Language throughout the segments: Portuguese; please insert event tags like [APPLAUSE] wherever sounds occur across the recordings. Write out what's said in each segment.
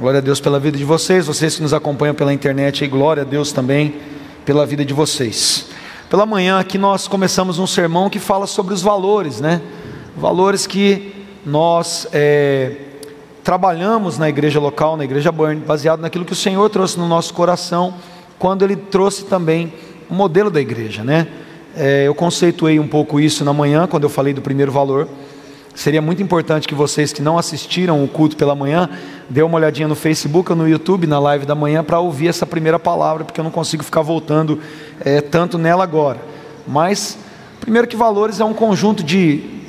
Glória a Deus pela vida de vocês, vocês que nos acompanham pela internet, e glória a Deus também pela vida de vocês. Pela manhã aqui nós começamos um sermão que fala sobre os valores, né? Valores que nós é, trabalhamos na igreja local, na igreja Burn, baseado naquilo que o Senhor trouxe no nosso coração, quando Ele trouxe também o modelo da igreja, né? É, eu conceituei um pouco isso na manhã, quando eu falei do primeiro valor. Seria muito importante que vocês que não assistiram o culto pela manhã, dê uma olhadinha no Facebook ou no YouTube, na live da manhã, para ouvir essa primeira palavra, porque eu não consigo ficar voltando é, tanto nela agora. Mas, primeiro que valores é um conjunto de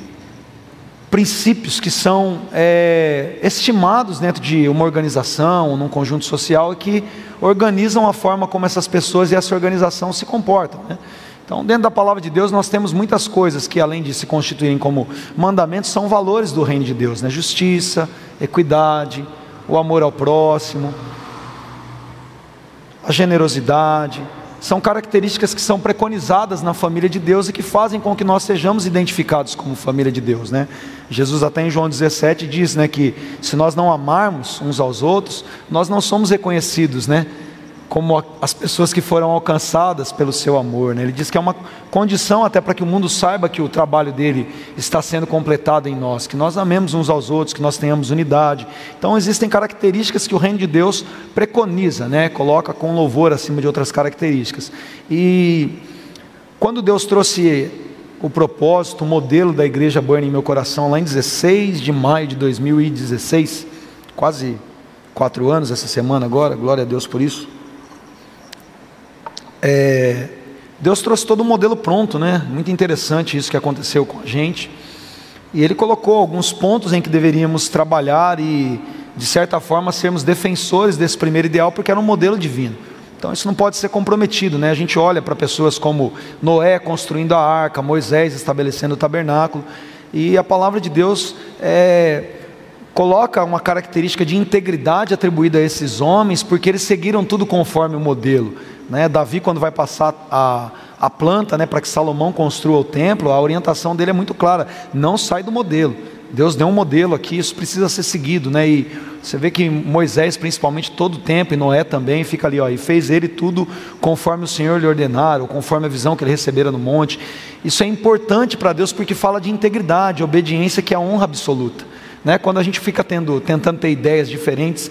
princípios que são é, estimados dentro de uma organização, num conjunto social, e que organizam a forma como essas pessoas e essa organização se comportam. Né? Então, dentro da palavra de Deus, nós temos muitas coisas que, além de se constituírem como mandamentos, são valores do reino de Deus: né? justiça, equidade, o amor ao próximo, a generosidade. São características que são preconizadas na família de Deus e que fazem com que nós sejamos identificados como família de Deus, né? Jesus até em João 17 diz, né, que se nós não amarmos uns aos outros, nós não somos reconhecidos, né? Como as pessoas que foram alcançadas pelo seu amor. Né? Ele diz que é uma condição até para que o mundo saiba que o trabalho dele está sendo completado em nós, que nós amemos uns aos outros, que nós tenhamos unidade. Então existem características que o reino de Deus preconiza, né? coloca com louvor acima de outras características. E quando Deus trouxe o propósito, o modelo da igreja Burn em meu coração, lá em 16 de maio de 2016, quase quatro anos essa semana agora, glória a Deus por isso. É, Deus trouxe todo um modelo pronto, né? Muito interessante isso que aconteceu com a gente. E Ele colocou alguns pontos em que deveríamos trabalhar e, de certa forma, sermos defensores desse primeiro ideal, porque era um modelo divino. Então isso não pode ser comprometido, né? A gente olha para pessoas como Noé construindo a arca, Moisés estabelecendo o tabernáculo, e a palavra de Deus é, coloca uma característica de integridade atribuída a esses homens, porque eles seguiram tudo conforme o modelo. Né? Davi, quando vai passar a, a planta né, para que Salomão construa o templo, a orientação dele é muito clara: não sai do modelo. Deus deu um modelo aqui, isso precisa ser seguido, né? E você vê que Moisés, principalmente, todo o tempo, e Noé também, fica ali, ó, e fez ele tudo conforme o Senhor lhe ordenara, ou conforme a visão que ele recebera no monte. Isso é importante para Deus porque fala de integridade, obediência, que é a honra absoluta. Né? Quando a gente fica tendo, tentando ter ideias diferentes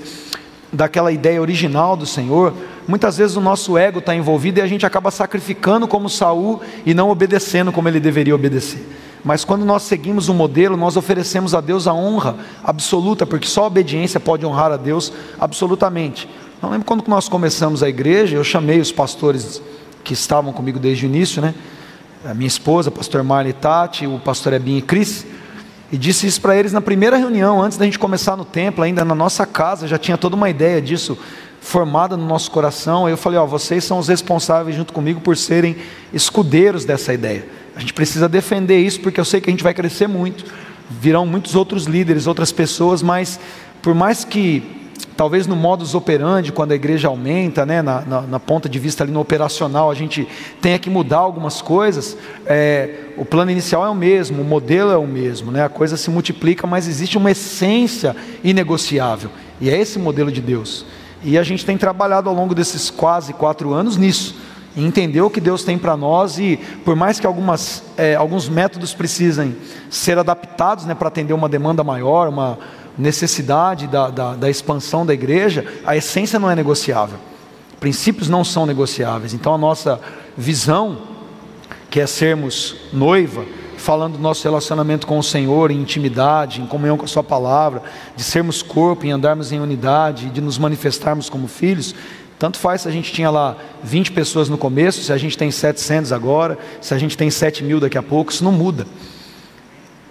daquela ideia original do Senhor, muitas vezes o nosso ego está envolvido e a gente acaba sacrificando como Saul e não obedecendo como ele deveria obedecer. Mas quando nós seguimos o um modelo, nós oferecemos a Deus a honra absoluta, porque só a obediência pode honrar a Deus absolutamente. Não lembro quando nós começamos a igreja, eu chamei os pastores que estavam comigo desde o início, né? A minha esposa, pastor Marley Tati, o pastor Ebin e Cris, e disse isso para eles na primeira reunião, antes da gente começar no templo, ainda na nossa casa, já tinha toda uma ideia disso formada no nosso coração. Aí eu falei: Ó, vocês são os responsáveis junto comigo por serem escudeiros dessa ideia. A gente precisa defender isso porque eu sei que a gente vai crescer muito, virão muitos outros líderes, outras pessoas, mas por mais que talvez no modus operandi, quando a igreja aumenta, né, na, na, na, ponta de vista ali no operacional, a gente tenha que mudar algumas coisas, é, o plano inicial é o mesmo, o modelo é o mesmo, né, a coisa se multiplica, mas existe uma essência inegociável, e é esse modelo de Deus. E a gente tem trabalhado ao longo desses quase quatro anos nisso, entender o que Deus tem para nós e por mais que algumas, é, alguns métodos precisem ser adaptados né, para atender uma demanda maior, uma necessidade da, da, da expansão da igreja, a essência não é negociável. Princípios não são negociáveis. Então a nossa visão, que é sermos noiva, falando do nosso relacionamento com o Senhor, em intimidade, em comunhão com a Sua palavra, de sermos corpo, em andarmos em unidade, de nos manifestarmos como filhos. Tanto faz se a gente tinha lá 20 pessoas no começo, se a gente tem 700 agora, se a gente tem 7 mil daqui a pouco, isso não muda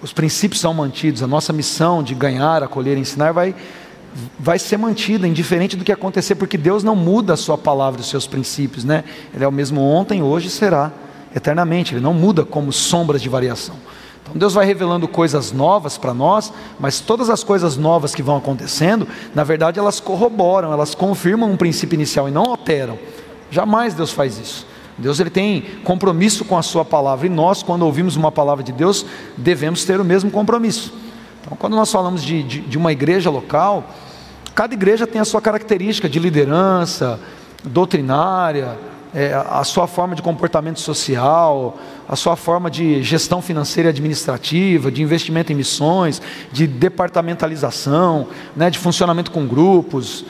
os princípios são mantidos, a nossa missão de ganhar, acolher, ensinar vai, vai ser mantida, indiferente do que acontecer, porque Deus não muda a sua palavra, os seus princípios, né? Ele é o mesmo ontem, hoje e será eternamente, ele não muda como sombras de variação. Então Deus vai revelando coisas novas para nós, mas todas as coisas novas que vão acontecendo, na verdade elas corroboram, elas confirmam um princípio inicial e não alteram. Jamais Deus faz isso. Deus ele tem compromisso com a sua palavra e nós, quando ouvimos uma palavra de Deus, devemos ter o mesmo compromisso. Então, quando nós falamos de, de, de uma igreja local, Cada igreja tem a sua característica de liderança, doutrinária, é, a sua forma de comportamento social, a sua forma de gestão financeira e administrativa, de investimento em missões, de departamentalização, né, de funcionamento com grupos,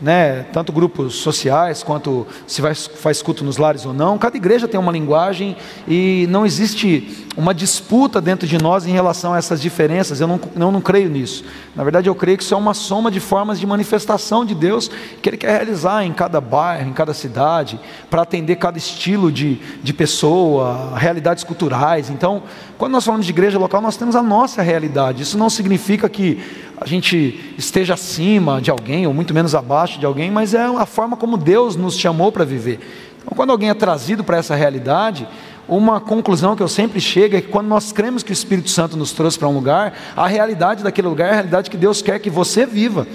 né, tanto grupos sociais quanto se vai, faz culto nos lares ou não. Cada igreja tem uma linguagem e não existe uma disputa dentro de nós em relação a essas diferenças. Eu não, eu não creio nisso. Na verdade, eu creio que isso é uma soma de formas de manifestação de Deus que Ele quer realizar em cada bairro, em cada cidade, para atender cada estilo de, de pessoa, realidades culturais. Então, quando nós falamos de igreja local, nós temos a nossa realidade. Isso não significa que a gente esteja acima de alguém, ou muito menos abaixo de alguém, mas é a forma como Deus nos chamou para viver. Então, quando alguém é trazido para essa realidade, uma conclusão que eu sempre chego é que quando nós cremos que o Espírito Santo nos trouxe para um lugar, a realidade daquele lugar é a realidade que Deus quer que você viva.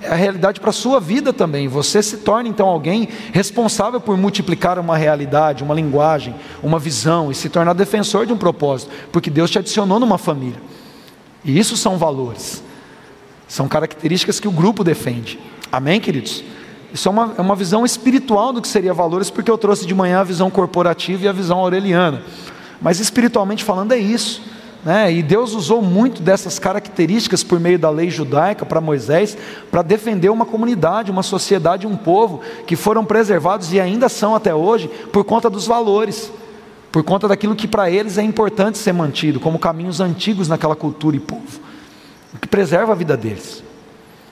É a realidade para a sua vida também. Você se torna então alguém responsável por multiplicar uma realidade, uma linguagem, uma visão e se tornar defensor de um propósito, porque Deus te adicionou numa família. E isso são valores. São características que o grupo defende. Amém, queridos? Isso é uma, é uma visão espiritual do que seria valores, porque eu trouxe de manhã a visão corporativa e a visão aureliana. Mas espiritualmente falando, é isso. Né? E Deus usou muito dessas características por meio da lei judaica para Moisés, para defender uma comunidade, uma sociedade, um povo que foram preservados e ainda são até hoje por conta dos valores, por conta daquilo que para eles é importante ser mantido, como caminhos antigos naquela cultura e povo que preserva a vida deles.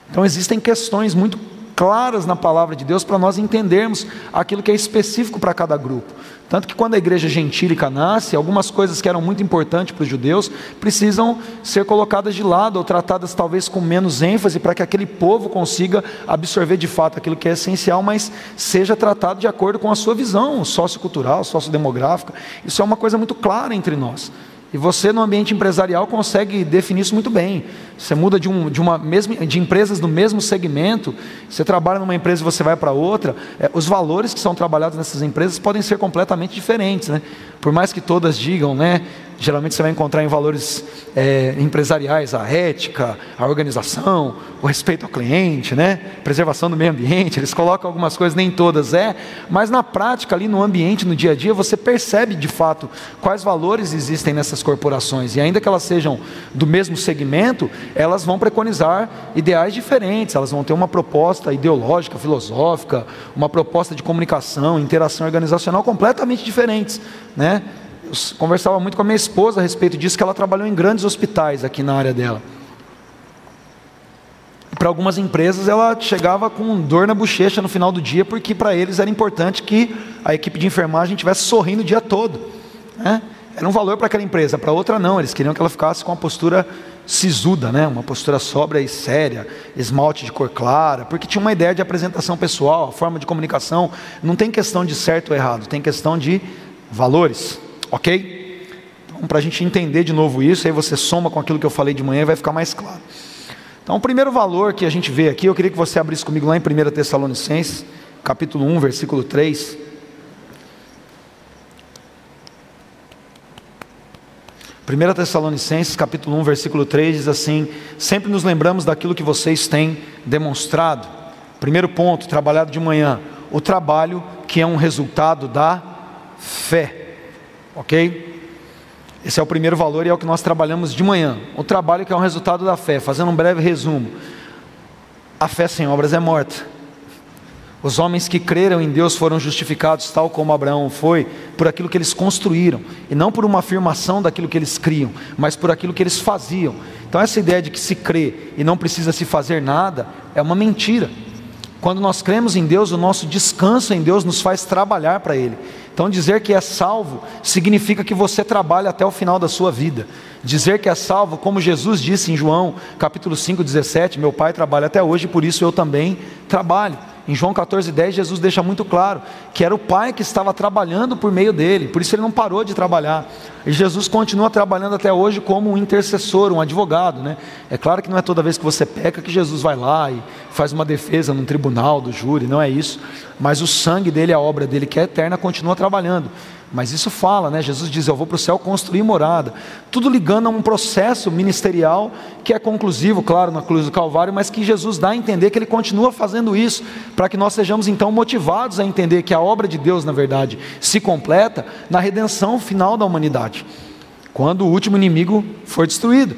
Então existem questões muito claras na palavra de Deus para nós entendermos aquilo que é específico para cada grupo. Tanto que quando a igreja gentílica nasce, algumas coisas que eram muito importantes para os judeus precisam ser colocadas de lado ou tratadas talvez com menos ênfase para que aquele povo consiga absorver de fato aquilo que é essencial, mas seja tratado de acordo com a sua visão sociocultural, sociodemográfica. Isso é uma coisa muito clara entre nós. E você no ambiente empresarial consegue definir isso muito bem. Você muda de, um, de uma mesma, de empresas do mesmo segmento, você trabalha numa empresa e você vai para outra, é, os valores que são trabalhados nessas empresas podem ser completamente diferentes, né? Por mais que todas digam, né? Geralmente você vai encontrar em valores é, empresariais a ética, a organização, o respeito ao cliente, né? preservação do meio ambiente. Eles colocam algumas coisas, nem todas é, mas na prática, ali no ambiente, no dia a dia, você percebe de fato quais valores existem nessas corporações. E ainda que elas sejam do mesmo segmento, elas vão preconizar ideais diferentes, elas vão ter uma proposta ideológica, filosófica, uma proposta de comunicação, interação organizacional completamente diferentes. Né? Eu conversava muito com a minha esposa a respeito disso, que ela trabalhou em grandes hospitais aqui na área dela. Para algumas empresas, ela chegava com dor na bochecha no final do dia, porque para eles era importante que a equipe de enfermagem estivesse sorrindo o dia todo. Né? Era um valor para aquela empresa, para outra não. Eles queriam que ela ficasse com uma postura sisuda, né? uma postura sóbria e séria, esmalte de cor clara, porque tinha uma ideia de apresentação pessoal, forma de comunicação. Não tem questão de certo ou errado, tem questão de valores. Ok? Então, para a gente entender de novo isso, aí você soma com aquilo que eu falei de manhã e vai ficar mais claro. Então, o primeiro valor que a gente vê aqui, eu queria que você abrisse comigo lá em 1 Tessalonicenses, capítulo 1, versículo 3. 1 Tessalonicenses, capítulo 1, versículo 3 diz assim: Sempre nos lembramos daquilo que vocês têm demonstrado. Primeiro ponto, trabalhado de manhã, o trabalho que é um resultado da fé. Ok? Esse é o primeiro valor e é o que nós trabalhamos de manhã. O trabalho que é um resultado da fé. Fazendo um breve resumo: a fé sem obras é morta. Os homens que creram em Deus foram justificados, tal como Abraão foi, por aquilo que eles construíram, e não por uma afirmação daquilo que eles criam, mas por aquilo que eles faziam. Então, essa ideia de que se crê e não precisa se fazer nada é uma mentira. Quando nós cremos em Deus, o nosso descanso em Deus nos faz trabalhar para Ele. Então, dizer que é salvo significa que você trabalha até o final da sua vida. Dizer que é salvo, como Jesus disse em João capítulo 5, 17: Meu pai trabalha até hoje, por isso eu também trabalho. Em João 14,10, Jesus deixa muito claro que era o Pai que estava trabalhando por meio dele, por isso ele não parou de trabalhar. E Jesus continua trabalhando até hoje como um intercessor, um advogado. Né? É claro que não é toda vez que você peca que Jesus vai lá e faz uma defesa no tribunal do júri, não é isso. Mas o sangue dele, a obra dele que é eterna, continua trabalhando. Mas isso fala, né? Jesus diz: Eu vou para o céu construir morada. Tudo ligando a um processo ministerial que é conclusivo, claro, na cruz do Calvário, mas que Jesus dá a entender que ele continua fazendo isso, para que nós sejamos então motivados a entender que a obra de Deus, na verdade, se completa na redenção final da humanidade, quando o último inimigo for destruído.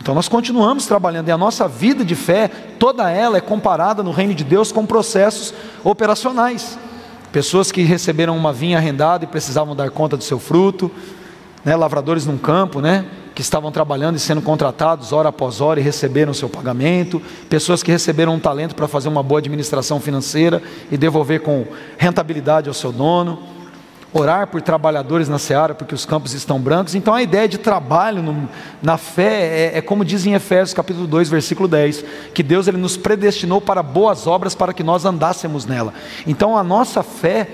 Então nós continuamos trabalhando e a nossa vida de fé, toda ela é comparada no reino de Deus com processos operacionais. Pessoas que receberam uma vinha arrendada e precisavam dar conta do seu fruto, né, lavradores num campo, né, que estavam trabalhando e sendo contratados hora após hora e receberam seu pagamento, pessoas que receberam um talento para fazer uma boa administração financeira e devolver com rentabilidade ao seu dono orar por trabalhadores na seara, porque os campos estão brancos. Então a ideia de trabalho no, na fé é, é, como diz em Efésios capítulo 2, versículo 10, que Deus ele nos predestinou para boas obras para que nós andássemos nela. Então a nossa fé,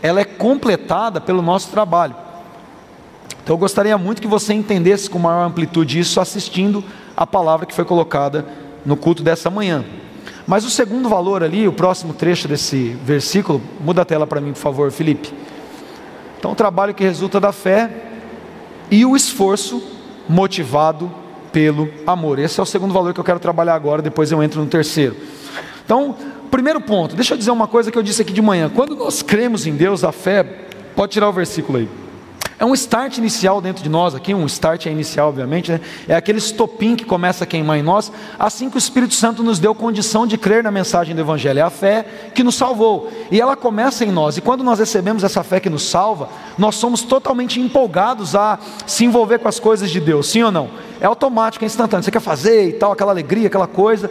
ela é completada pelo nosso trabalho. Então eu gostaria muito que você entendesse com maior amplitude isso assistindo a palavra que foi colocada no culto dessa manhã. Mas o segundo valor ali, o próximo trecho desse versículo, muda a tela para mim, por favor, Felipe. Então, o trabalho que resulta da fé e o esforço motivado pelo amor. Esse é o segundo valor que eu quero trabalhar agora, depois eu entro no terceiro. Então, primeiro ponto, deixa eu dizer uma coisa que eu disse aqui de manhã. Quando nós cremos em Deus, a fé, pode tirar o versículo aí. É um start inicial dentro de nós, aqui um start é inicial, obviamente, né? é aquele estopim que começa a queimar em nós, assim que o Espírito Santo nos deu condição de crer na mensagem do Evangelho, é a fé que nos salvou, e ela começa em nós, e quando nós recebemos essa fé que nos salva, nós somos totalmente empolgados a se envolver com as coisas de Deus, sim ou não? É automático, é instantâneo, você quer fazer e tal, aquela alegria, aquela coisa,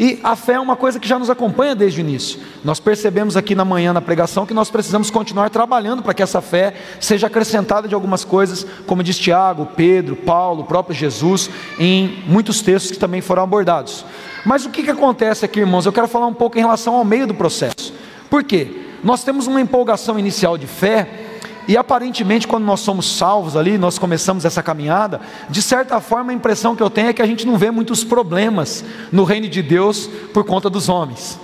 e a fé é uma coisa que já nos acompanha desde o início, nós percebemos aqui na manhã na pregação que nós precisamos continuar trabalhando para que essa fé seja acrescentada de algumas coisas, como diz Tiago, Pedro, Paulo, o próprio Jesus, em muitos textos que também foram abordados. Mas o que, que acontece aqui, irmãos? Eu quero falar um pouco em relação ao meio do processo. Por quê? Nós temos uma empolgação inicial de fé, e aparentemente, quando nós somos salvos ali, nós começamos essa caminhada, de certa forma a impressão que eu tenho é que a gente não vê muitos problemas no reino de Deus por conta dos homens.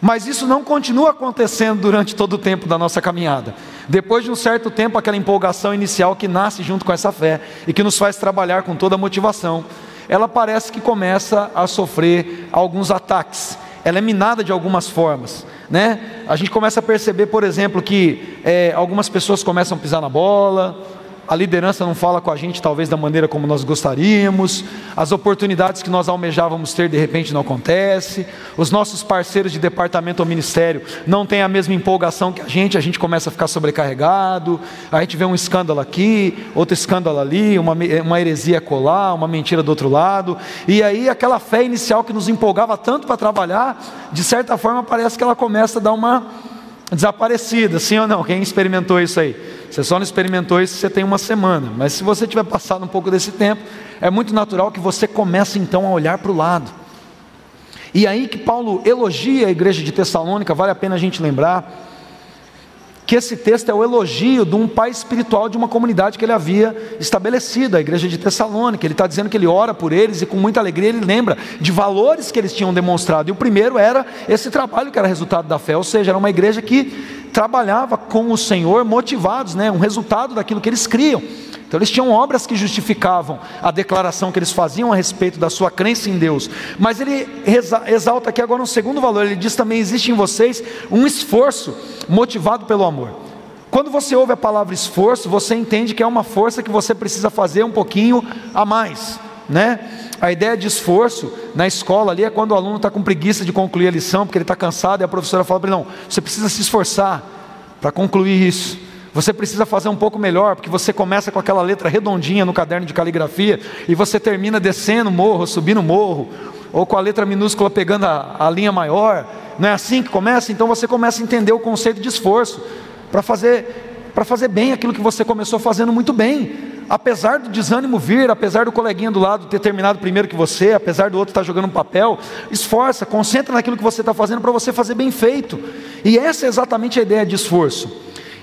Mas isso não continua acontecendo durante todo o tempo da nossa caminhada. Depois de um certo tempo, aquela empolgação inicial que nasce junto com essa fé e que nos faz trabalhar com toda a motivação, ela parece que começa a sofrer alguns ataques. Ela é minada de algumas formas, né? A gente começa a perceber, por exemplo, que é, algumas pessoas começam a pisar na bola, a liderança não fala com a gente, talvez da maneira como nós gostaríamos, as oportunidades que nós almejávamos ter de repente não acontece, os nossos parceiros de departamento ou ministério não têm a mesma empolgação que a gente, a gente começa a ficar sobrecarregado, a gente vê um escândalo aqui, outro escândalo ali, uma, uma heresia colar, uma mentira do outro lado, e aí aquela fé inicial que nos empolgava tanto para trabalhar, de certa forma parece que ela começa a dar uma desaparecida, sim ou não? Quem experimentou isso aí? Você só não experimentou isso você tem uma semana, mas se você tiver passado um pouco desse tempo, é muito natural que você comece então a olhar para o lado. E aí que Paulo elogia a igreja de Tessalônica, vale a pena a gente lembrar que esse texto é o elogio de um pai espiritual de uma comunidade que ele havia estabelecido, a igreja de Tessalônica. Ele está dizendo que ele ora por eles e com muita alegria ele lembra de valores que eles tinham demonstrado. E o primeiro era esse trabalho que era resultado da fé, ou seja, era uma igreja que trabalhava com o Senhor motivados, né, um resultado daquilo que eles criam. Então eles tinham obras que justificavam a declaração que eles faziam a respeito da sua crença em Deus. Mas ele exalta aqui agora um segundo valor. Ele diz também existe em vocês um esforço motivado pelo amor. Quando você ouve a palavra esforço, você entende que é uma força que você precisa fazer um pouquinho a mais, né? A ideia de esforço na escola ali é quando o aluno está com preguiça de concluir a lição, porque ele está cansado, e a professora fala para ele: não, você precisa se esforçar para concluir isso. Você precisa fazer um pouco melhor, porque você começa com aquela letra redondinha no caderno de caligrafia e você termina descendo morro, subindo morro, ou com a letra minúscula pegando a, a linha maior. Não é assim que começa? Então você começa a entender o conceito de esforço para fazer para fazer bem aquilo que você começou fazendo muito bem. Apesar do desânimo vir, apesar do coleguinha do lado ter terminado primeiro que você, apesar do outro estar jogando um papel, esforça, concentra naquilo que você está fazendo para você fazer bem feito. E essa é exatamente a ideia de esforço.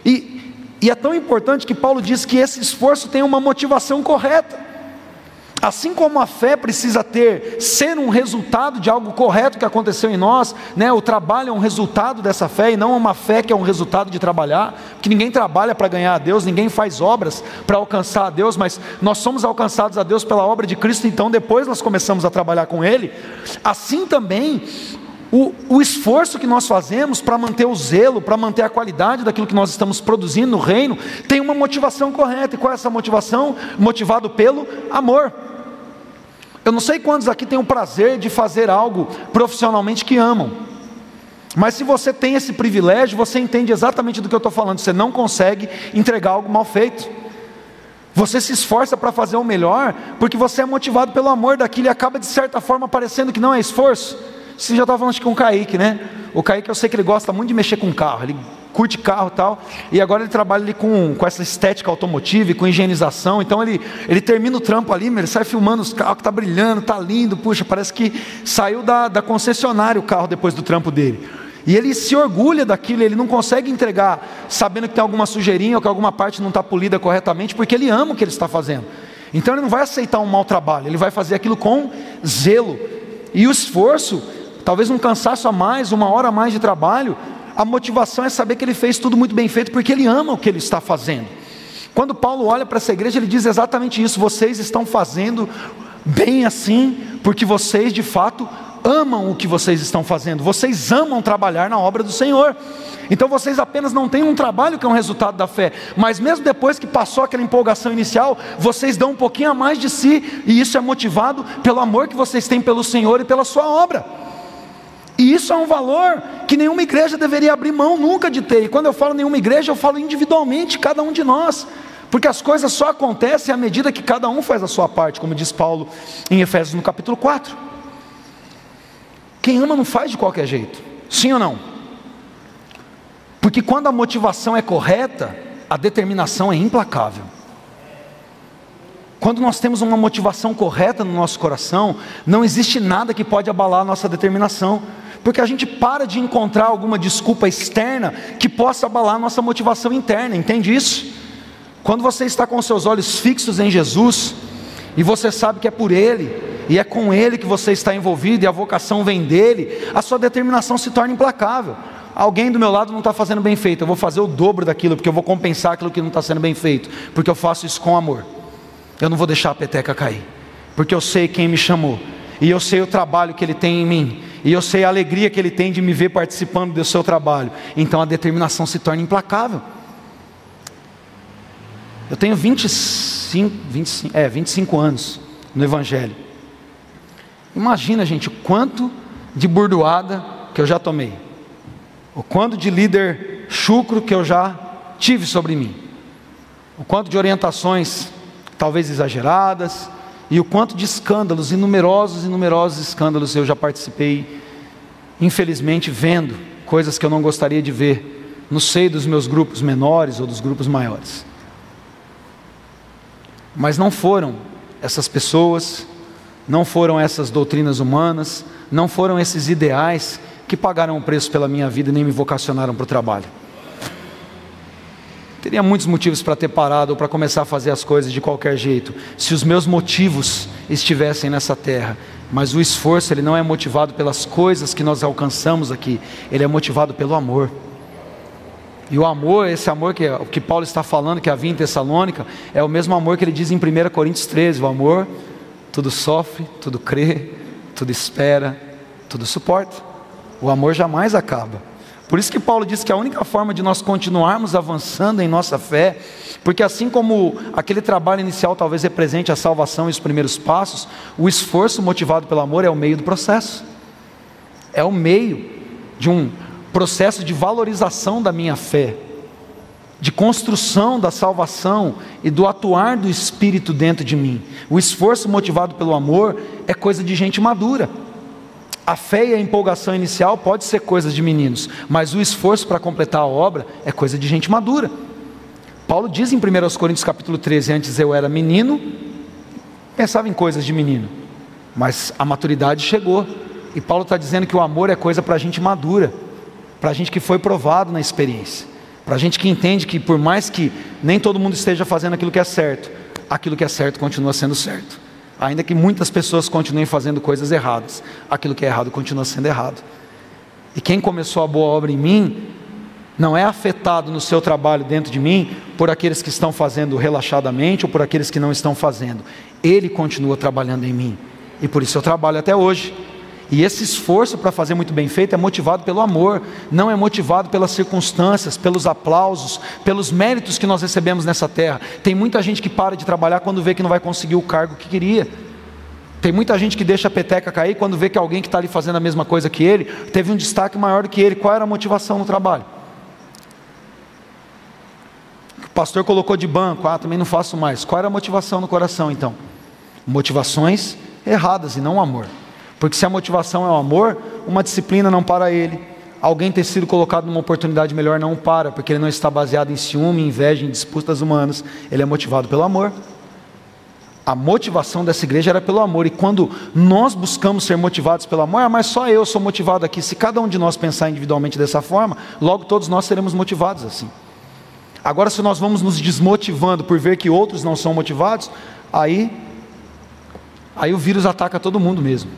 E e é tão importante que Paulo diz que esse esforço tem uma motivação correta. Assim como a fé precisa ter, ser um resultado de algo correto que aconteceu em nós, né? o trabalho é um resultado dessa fé e não uma fé que é um resultado de trabalhar, porque ninguém trabalha para ganhar a Deus, ninguém faz obras para alcançar a Deus, mas nós somos alcançados a Deus pela obra de Cristo, então depois nós começamos a trabalhar com Ele. Assim também, o, o, esforço que nós fazemos para manter o zelo, para manter a qualidade daquilo que nós estamos produzindo no reino, tem uma motivação correta. E qual é essa motivação? Motivado pelo amor. Eu não sei quantos aqui têm o prazer de fazer algo profissionalmente que amam. Mas se você tem esse privilégio, você entende exatamente do que eu estou falando. Você não consegue entregar algo mal feito. Você se esforça para fazer o melhor, porque você é motivado pelo amor daquilo e acaba de certa forma parecendo que não é esforço. Você já estava falando com o Kaique, né? O Kaique eu sei que ele gosta muito de mexer com carro, ele curte carro e tal, e agora ele trabalha ali com, com essa estética automotiva, com higienização, então ele, ele termina o trampo ali, ele sai filmando os carros que tá brilhando, tá lindo, puxa, parece que saiu da, da concessionária o carro depois do trampo dele. E ele se orgulha daquilo, ele não consegue entregar sabendo que tem alguma sujeirinha ou que alguma parte não está polida corretamente, porque ele ama o que ele está fazendo. Então ele não vai aceitar um mau trabalho, ele vai fazer aquilo com zelo. E o esforço talvez um cansaço a mais, uma hora a mais de trabalho, a motivação é saber que ele fez tudo muito bem feito, porque ele ama o que ele está fazendo. Quando Paulo olha para essa igreja, ele diz exatamente isso: vocês estão fazendo bem assim, porque vocês de fato amam o que vocês estão fazendo, vocês amam trabalhar na obra do Senhor. Então vocês apenas não têm um trabalho que é um resultado da fé, mas mesmo depois que passou aquela empolgação inicial, vocês dão um pouquinho a mais de si, e isso é motivado pelo amor que vocês têm pelo Senhor e pela sua obra. E isso é um valor que nenhuma igreja deveria abrir mão nunca de ter. E quando eu falo nenhuma igreja, eu falo individualmente, cada um de nós. Porque as coisas só acontecem à medida que cada um faz a sua parte, como diz Paulo em Efésios no capítulo 4. Quem ama não faz de qualquer jeito, sim ou não? Porque quando a motivação é correta, a determinação é implacável. Quando nós temos uma motivação correta no nosso coração, não existe nada que pode abalar a nossa determinação porque a gente para de encontrar alguma desculpa externa que possa abalar nossa motivação interna, entende isso? Quando você está com seus olhos fixos em Jesus, e você sabe que é por Ele, e é com Ele que você está envolvido, e a vocação vem dele, a sua determinação se torna implacável. Alguém do meu lado não está fazendo bem feito, eu vou fazer o dobro daquilo, porque eu vou compensar aquilo que não está sendo bem feito, porque eu faço isso com amor. Eu não vou deixar a peteca cair, porque eu sei quem me chamou, e eu sei o trabalho que Ele tem em mim, e eu sei a alegria que ele tem de me ver participando do seu trabalho. Então a determinação se torna implacável. Eu tenho 25, 25, é, 25 anos no Evangelho. Imagina, gente, o quanto de burdoada que eu já tomei. O quanto de líder chucro que eu já tive sobre mim. O quanto de orientações talvez exageradas, e o quanto de escândalos, inumerosos e numerosos escândalos eu já participei, infelizmente vendo coisas que eu não gostaria de ver no seio dos meus grupos menores ou dos grupos maiores. Mas não foram essas pessoas, não foram essas doutrinas humanas, não foram esses ideais que pagaram o preço pela minha vida e nem me vocacionaram para o trabalho. Teria muitos motivos para ter parado ou para começar a fazer as coisas de qualquer jeito, se os meus motivos estivessem nessa terra. Mas o esforço, ele não é motivado pelas coisas que nós alcançamos aqui, ele é motivado pelo amor. E o amor, esse amor que, o que Paulo está falando, que havia em Tessalônica, é o mesmo amor que ele diz em 1 Coríntios 13: o amor tudo sofre, tudo crê, tudo espera, tudo suporta. O amor jamais acaba. Por isso que Paulo diz que a única forma de nós continuarmos avançando em nossa fé, porque assim como aquele trabalho inicial talvez represente a salvação e os primeiros passos, o esforço motivado pelo amor é o meio do processo. É o meio de um processo de valorização da minha fé, de construção da salvação e do atuar do Espírito dentro de mim. O esforço motivado pelo amor é coisa de gente madura. A fé e a empolgação inicial pode ser coisas de meninos, mas o esforço para completar a obra é coisa de gente madura. Paulo diz em 1 Coríntios capítulo 13, antes eu era menino, pensava em coisas de menino, mas a maturidade chegou. E Paulo está dizendo que o amor é coisa para gente madura, para gente que foi provado na experiência, para gente que entende que por mais que nem todo mundo esteja fazendo aquilo que é certo, aquilo que é certo continua sendo certo. Ainda que muitas pessoas continuem fazendo coisas erradas, aquilo que é errado continua sendo errado. E quem começou a boa obra em mim, não é afetado no seu trabalho dentro de mim por aqueles que estão fazendo relaxadamente ou por aqueles que não estão fazendo. Ele continua trabalhando em mim. E por isso eu trabalho até hoje. E esse esforço para fazer muito bem feito é motivado pelo amor, não é motivado pelas circunstâncias, pelos aplausos, pelos méritos que nós recebemos nessa terra. Tem muita gente que para de trabalhar quando vê que não vai conseguir o cargo que queria. Tem muita gente que deixa a peteca cair quando vê que alguém que está ali fazendo a mesma coisa que ele teve um destaque maior do que ele. Qual era a motivação no trabalho? O pastor colocou de banco, ah, também não faço mais. Qual era a motivação no coração então? Motivações erradas e não amor. Porque se a motivação é o amor, uma disciplina não para ele. Alguém ter sido colocado numa oportunidade melhor não para, porque ele não está baseado em ciúme, inveja, em disputas humanas. Ele é motivado pelo amor. A motivação dessa igreja era pelo amor, e quando nós buscamos ser motivados pelo amor, ah, mas só eu sou motivado aqui. Se cada um de nós pensar individualmente dessa forma, logo todos nós seremos motivados assim. Agora, se nós vamos nos desmotivando por ver que outros não são motivados, aí, aí o vírus ataca todo mundo mesmo.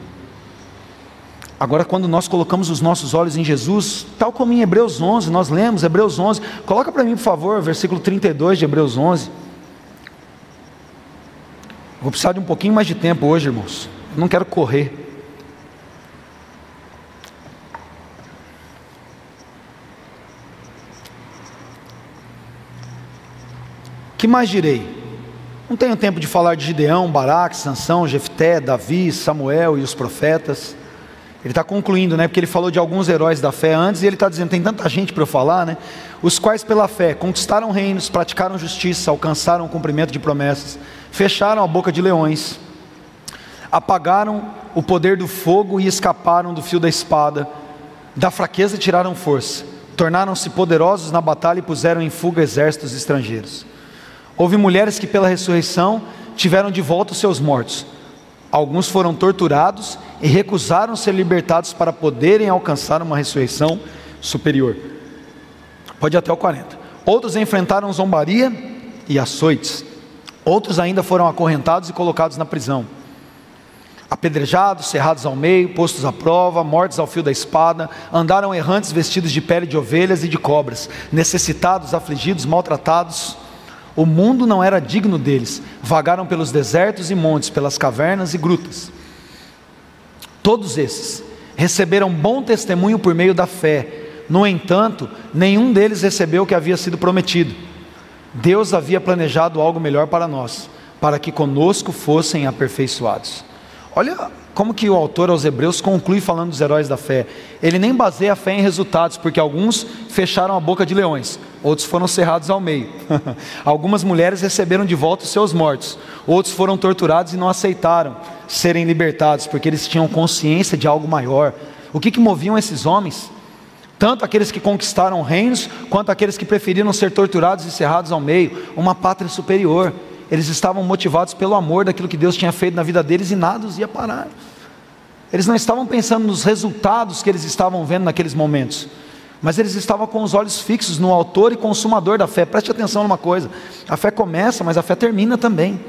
Agora, quando nós colocamos os nossos olhos em Jesus, tal como em Hebreus 11, nós lemos Hebreus 11, coloca para mim, por favor, versículo 32 de Hebreus 11. Vou precisar de um pouquinho mais de tempo hoje, irmãos. Eu não quero correr. Que mais direi? Não tenho tempo de falar de Gideão, Baraque, Sansão, Jefté, Davi, Samuel e os profetas. Ele está concluindo, né? Porque ele falou de alguns heróis da fé antes e ele está dizendo: tem tanta gente para eu falar, né? Os quais, pela fé, conquistaram reinos, praticaram justiça, alcançaram o cumprimento de promessas, fecharam a boca de leões, apagaram o poder do fogo e escaparam do fio da espada, da fraqueza tiraram força, tornaram-se poderosos na batalha e puseram em fuga exércitos estrangeiros. Houve mulheres que, pela ressurreição, tiveram de volta os seus mortos Alguns foram torturados e recusaram ser libertados para poderem alcançar uma ressurreição superior. Pode até o 40. Outros enfrentaram zombaria e açoites. Outros ainda foram acorrentados e colocados na prisão. Apedrejados, cerrados ao meio, postos à prova, mortos ao fio da espada, andaram errantes vestidos de pele de ovelhas e de cobras, necessitados, afligidos, maltratados o mundo não era digno deles. Vagaram pelos desertos e montes, pelas cavernas e grutas. Todos esses receberam bom testemunho por meio da fé. No entanto, nenhum deles recebeu o que havia sido prometido. Deus havia planejado algo melhor para nós, para que conosco fossem aperfeiçoados. Olha como que o autor aos Hebreus conclui falando dos heróis da fé. Ele nem baseia a fé em resultados, porque alguns fecharam a boca de leões, outros foram cerrados ao meio. [LAUGHS] Algumas mulheres receberam de volta os seus mortos, outros foram torturados e não aceitaram serem libertados, porque eles tinham consciência de algo maior. O que, que moviam esses homens? Tanto aqueles que conquistaram reinos, quanto aqueles que preferiram ser torturados e cerrados ao meio, uma pátria superior. Eles estavam motivados pelo amor daquilo que Deus tinha feito na vida deles e nada os ia parar. Eles não estavam pensando nos resultados que eles estavam vendo naqueles momentos, mas eles estavam com os olhos fixos no autor e consumador da fé. Preste atenção numa coisa: a fé começa, mas a fé termina também.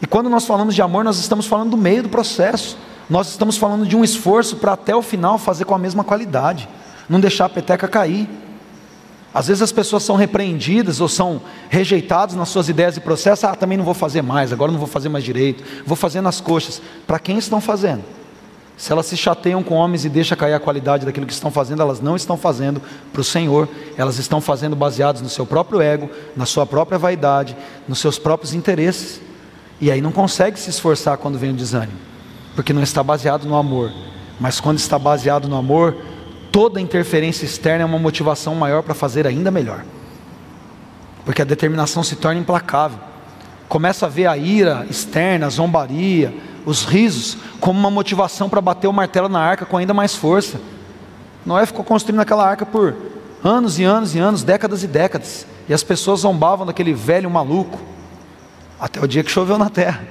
E quando nós falamos de amor, nós estamos falando do meio do processo. Nós estamos falando de um esforço para até o final fazer com a mesma qualidade, não deixar a peteca cair. Às vezes as pessoas são repreendidas ou são rejeitadas nas suas ideias e processos. Ah, também não vou fazer mais, agora não vou fazer mais direito, vou fazer nas coxas. Para quem estão fazendo? Se elas se chateiam com homens e deixam cair a qualidade daquilo que estão fazendo, elas não estão fazendo para o Senhor, elas estão fazendo baseadas no seu próprio ego, na sua própria vaidade, nos seus próprios interesses. E aí não consegue se esforçar quando vem o desânimo, porque não está baseado no amor. Mas quando está baseado no amor, toda interferência externa é uma motivação maior para fazer ainda melhor. Porque a determinação se torna implacável. Começa a ver a ira externa, a zombaria, os risos, como uma motivação para bater o martelo na arca com ainda mais força. Noé ficou construindo aquela arca por anos e anos e anos, décadas e décadas. E as pessoas zombavam daquele velho maluco, até o dia que choveu na terra.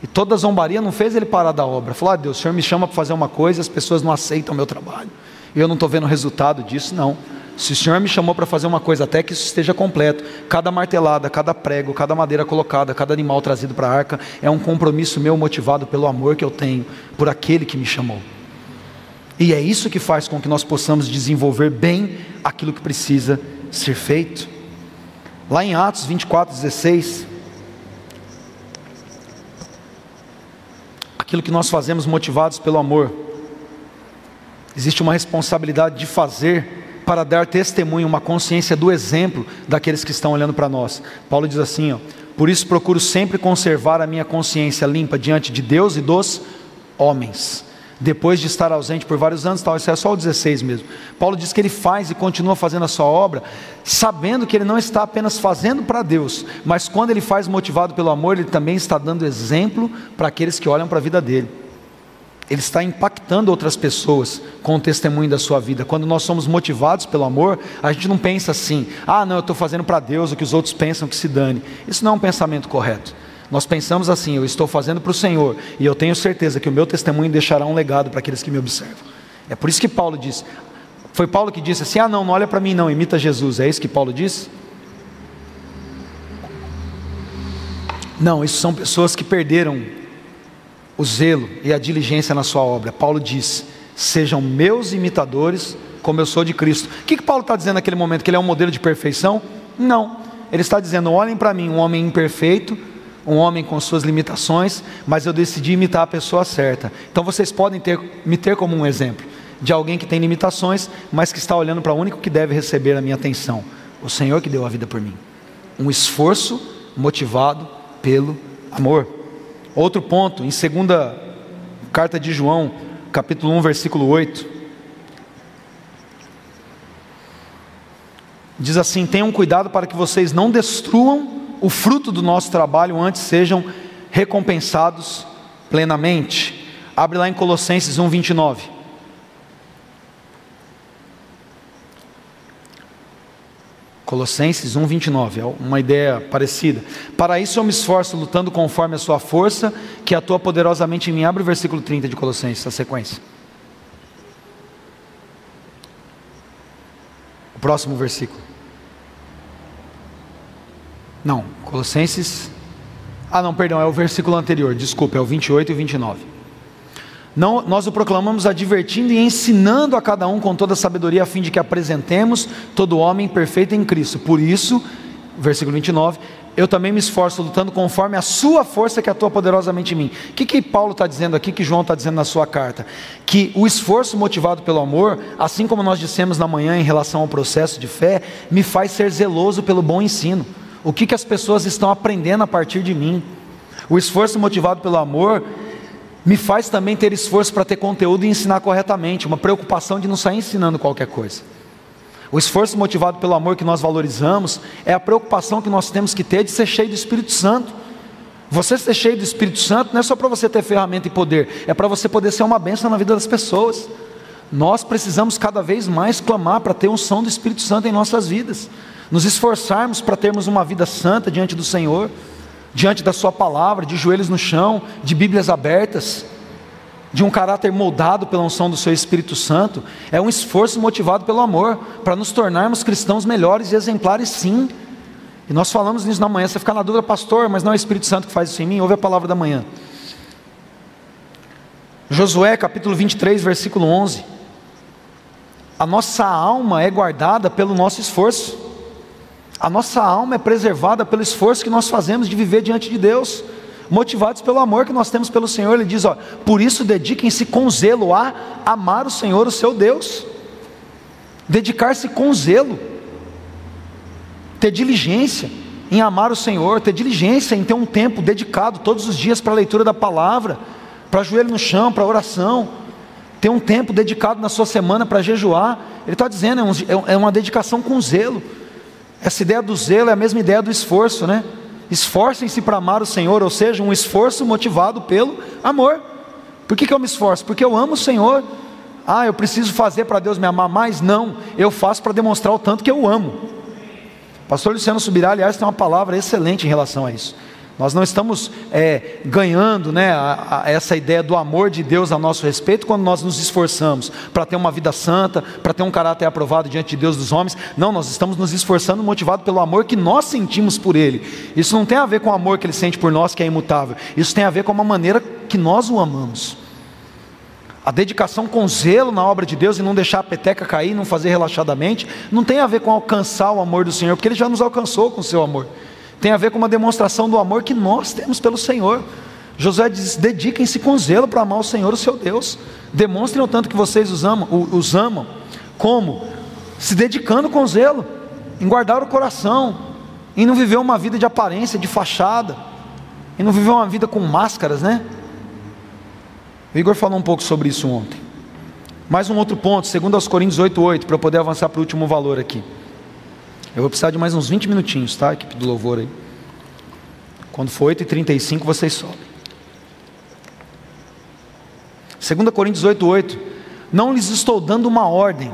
E toda a zombaria não fez ele parar da obra. Falou: ah, Deus, o Senhor me chama para fazer uma coisa e as pessoas não aceitam o meu trabalho eu não estou vendo o resultado disso, não. Se o Senhor me chamou para fazer uma coisa até que isso esteja completo, cada martelada, cada prego, cada madeira colocada, cada animal trazido para a arca, é um compromisso meu motivado pelo amor que eu tenho por aquele que me chamou. E é isso que faz com que nós possamos desenvolver bem aquilo que precisa ser feito. Lá em Atos 24, 16, aquilo que nós fazemos motivados pelo amor, existe uma responsabilidade de fazer para dar testemunho, uma consciência do exemplo daqueles que estão olhando para nós. Paulo diz assim: ó, por isso procuro sempre conservar a minha consciência limpa diante de Deus e dos homens. Depois de estar ausente por vários anos, tal, isso é só o 16 mesmo. Paulo diz que ele faz e continua fazendo a sua obra, sabendo que ele não está apenas fazendo para Deus, mas quando ele faz motivado pelo amor, ele também está dando exemplo para aqueles que olham para a vida dele ele está impactando outras pessoas com o testemunho da sua vida. Quando nós somos motivados pelo amor, a gente não pensa assim: ah, não, eu estou fazendo para Deus o que os outros pensam que se dane. Isso não é um pensamento correto. Nós pensamos assim: eu estou fazendo para o Senhor e eu tenho certeza que o meu testemunho deixará um legado para aqueles que me observam. É por isso que Paulo diz. Foi Paulo que disse assim: ah, não, não olha para mim, não, imita Jesus. É isso que Paulo disse? Não, isso são pessoas que perderam o zelo e a diligência na sua obra. Paulo diz: sejam meus imitadores, como eu sou de Cristo. O que, que Paulo está dizendo naquele momento? Que ele é um modelo de perfeição? Não. Ele está dizendo: olhem para mim, um homem imperfeito, um homem com suas limitações, mas eu decidi imitar a pessoa certa. Então vocês podem ter, me ter como um exemplo de alguém que tem limitações, mas que está olhando para o único que deve receber a minha atenção: o Senhor que deu a vida por mim. Um esforço motivado pelo amor. Outro ponto, em segunda carta de João, capítulo 1, versículo 8. Diz assim: Tenham cuidado para que vocês não destruam o fruto do nosso trabalho, antes sejam recompensados plenamente. Abre lá em Colossenses 1, 29. Colossenses 1:29, é uma ideia parecida. Para isso eu me esforço lutando conforme a sua força, que atua poderosamente em mim. Abre o versículo 30 de Colossenses, a sequência. O próximo versículo. Não, Colossenses. Ah, não, perdão, é o versículo anterior, desculpa, é o 28 e 29. Não, nós o proclamamos advertindo e ensinando a cada um com toda a sabedoria, a fim de que apresentemos todo homem perfeito em Cristo. Por isso, versículo 29, eu também me esforço lutando conforme a sua força que atua poderosamente em mim. O que, que Paulo está dizendo aqui, que João está dizendo na sua carta? Que o esforço motivado pelo amor, assim como nós dissemos na manhã em relação ao processo de fé, me faz ser zeloso pelo bom ensino. O que, que as pessoas estão aprendendo a partir de mim? O esforço motivado pelo amor me faz também ter esforço para ter conteúdo e ensinar corretamente, uma preocupação de não sair ensinando qualquer coisa. O esforço motivado pelo amor que nós valorizamos é a preocupação que nós temos que ter de ser cheio do Espírito Santo. Você ser cheio do Espírito Santo não é só para você ter ferramenta e poder, é para você poder ser uma bênção na vida das pessoas. Nós precisamos cada vez mais clamar para ter som do Espírito Santo em nossas vidas, nos esforçarmos para termos uma vida santa diante do Senhor diante da Sua palavra, de joelhos no chão, de Bíblias abertas, de um caráter moldado pela unção do Seu Espírito Santo, é um esforço motivado pelo amor, para nos tornarmos cristãos melhores e exemplares, sim. E nós falamos nisso na manhã. Você fica na dúvida, pastor, mas não é o Espírito Santo que faz isso em mim? Ouve a palavra da manhã. Josué capítulo 23, versículo 11. A nossa alma é guardada pelo nosso esforço. A nossa alma é preservada pelo esforço que nós fazemos de viver diante de Deus, motivados pelo amor que nós temos pelo Senhor. Ele diz: ó, por isso dediquem-se com zelo a amar o Senhor, o seu Deus. Dedicar-se com zelo, ter diligência em amar o Senhor, ter diligência em ter um tempo dedicado todos os dias para a leitura da palavra, para joelho no chão, para oração, ter um tempo dedicado na sua semana para jejuar. Ele está dizendo, é, um, é uma dedicação com zelo. Essa ideia do zelo é a mesma ideia do esforço, né? Esforcem-se para amar o Senhor, ou seja, um esforço motivado pelo amor. Por que, que eu me esforço? Porque eu amo o Senhor. Ah, eu preciso fazer para Deus me amar mais? Não, eu faço para demonstrar o tanto que eu amo. Pastor Luciano Subirá, aliás, tem uma palavra excelente em relação a isso. Nós não estamos é, ganhando né, a, a essa ideia do amor de Deus a nosso respeito quando nós nos esforçamos para ter uma vida santa, para ter um caráter aprovado diante de Deus dos homens. Não, nós estamos nos esforçando motivado pelo amor que nós sentimos por Ele. Isso não tem a ver com o amor que Ele sente por nós, que é imutável. Isso tem a ver com a maneira que nós o amamos. A dedicação com zelo na obra de Deus e não deixar a peteca cair, não fazer relaxadamente, não tem a ver com alcançar o amor do Senhor, porque Ele já nos alcançou com o seu amor. Tem a ver com uma demonstração do amor que nós temos pelo Senhor. Josué diz: dediquem-se com zelo para amar o Senhor, o seu Deus. Demonstrem o tanto que vocês os amam, os amam. Como? Se dedicando com zelo, em guardar o coração, em não viver uma vida de aparência, de fachada, em não viver uma vida com máscaras, né? O Igor falou um pouco sobre isso ontem. Mais um outro ponto, segundo aos Coríntios 8:8, para eu poder avançar para o último valor aqui. Eu vou precisar de mais uns 20 minutinhos, tá? Equipe do louvor aí. Quando for 8h35, vocês sobem. 2 Coríntios 8,8. Não lhes estou dando uma ordem.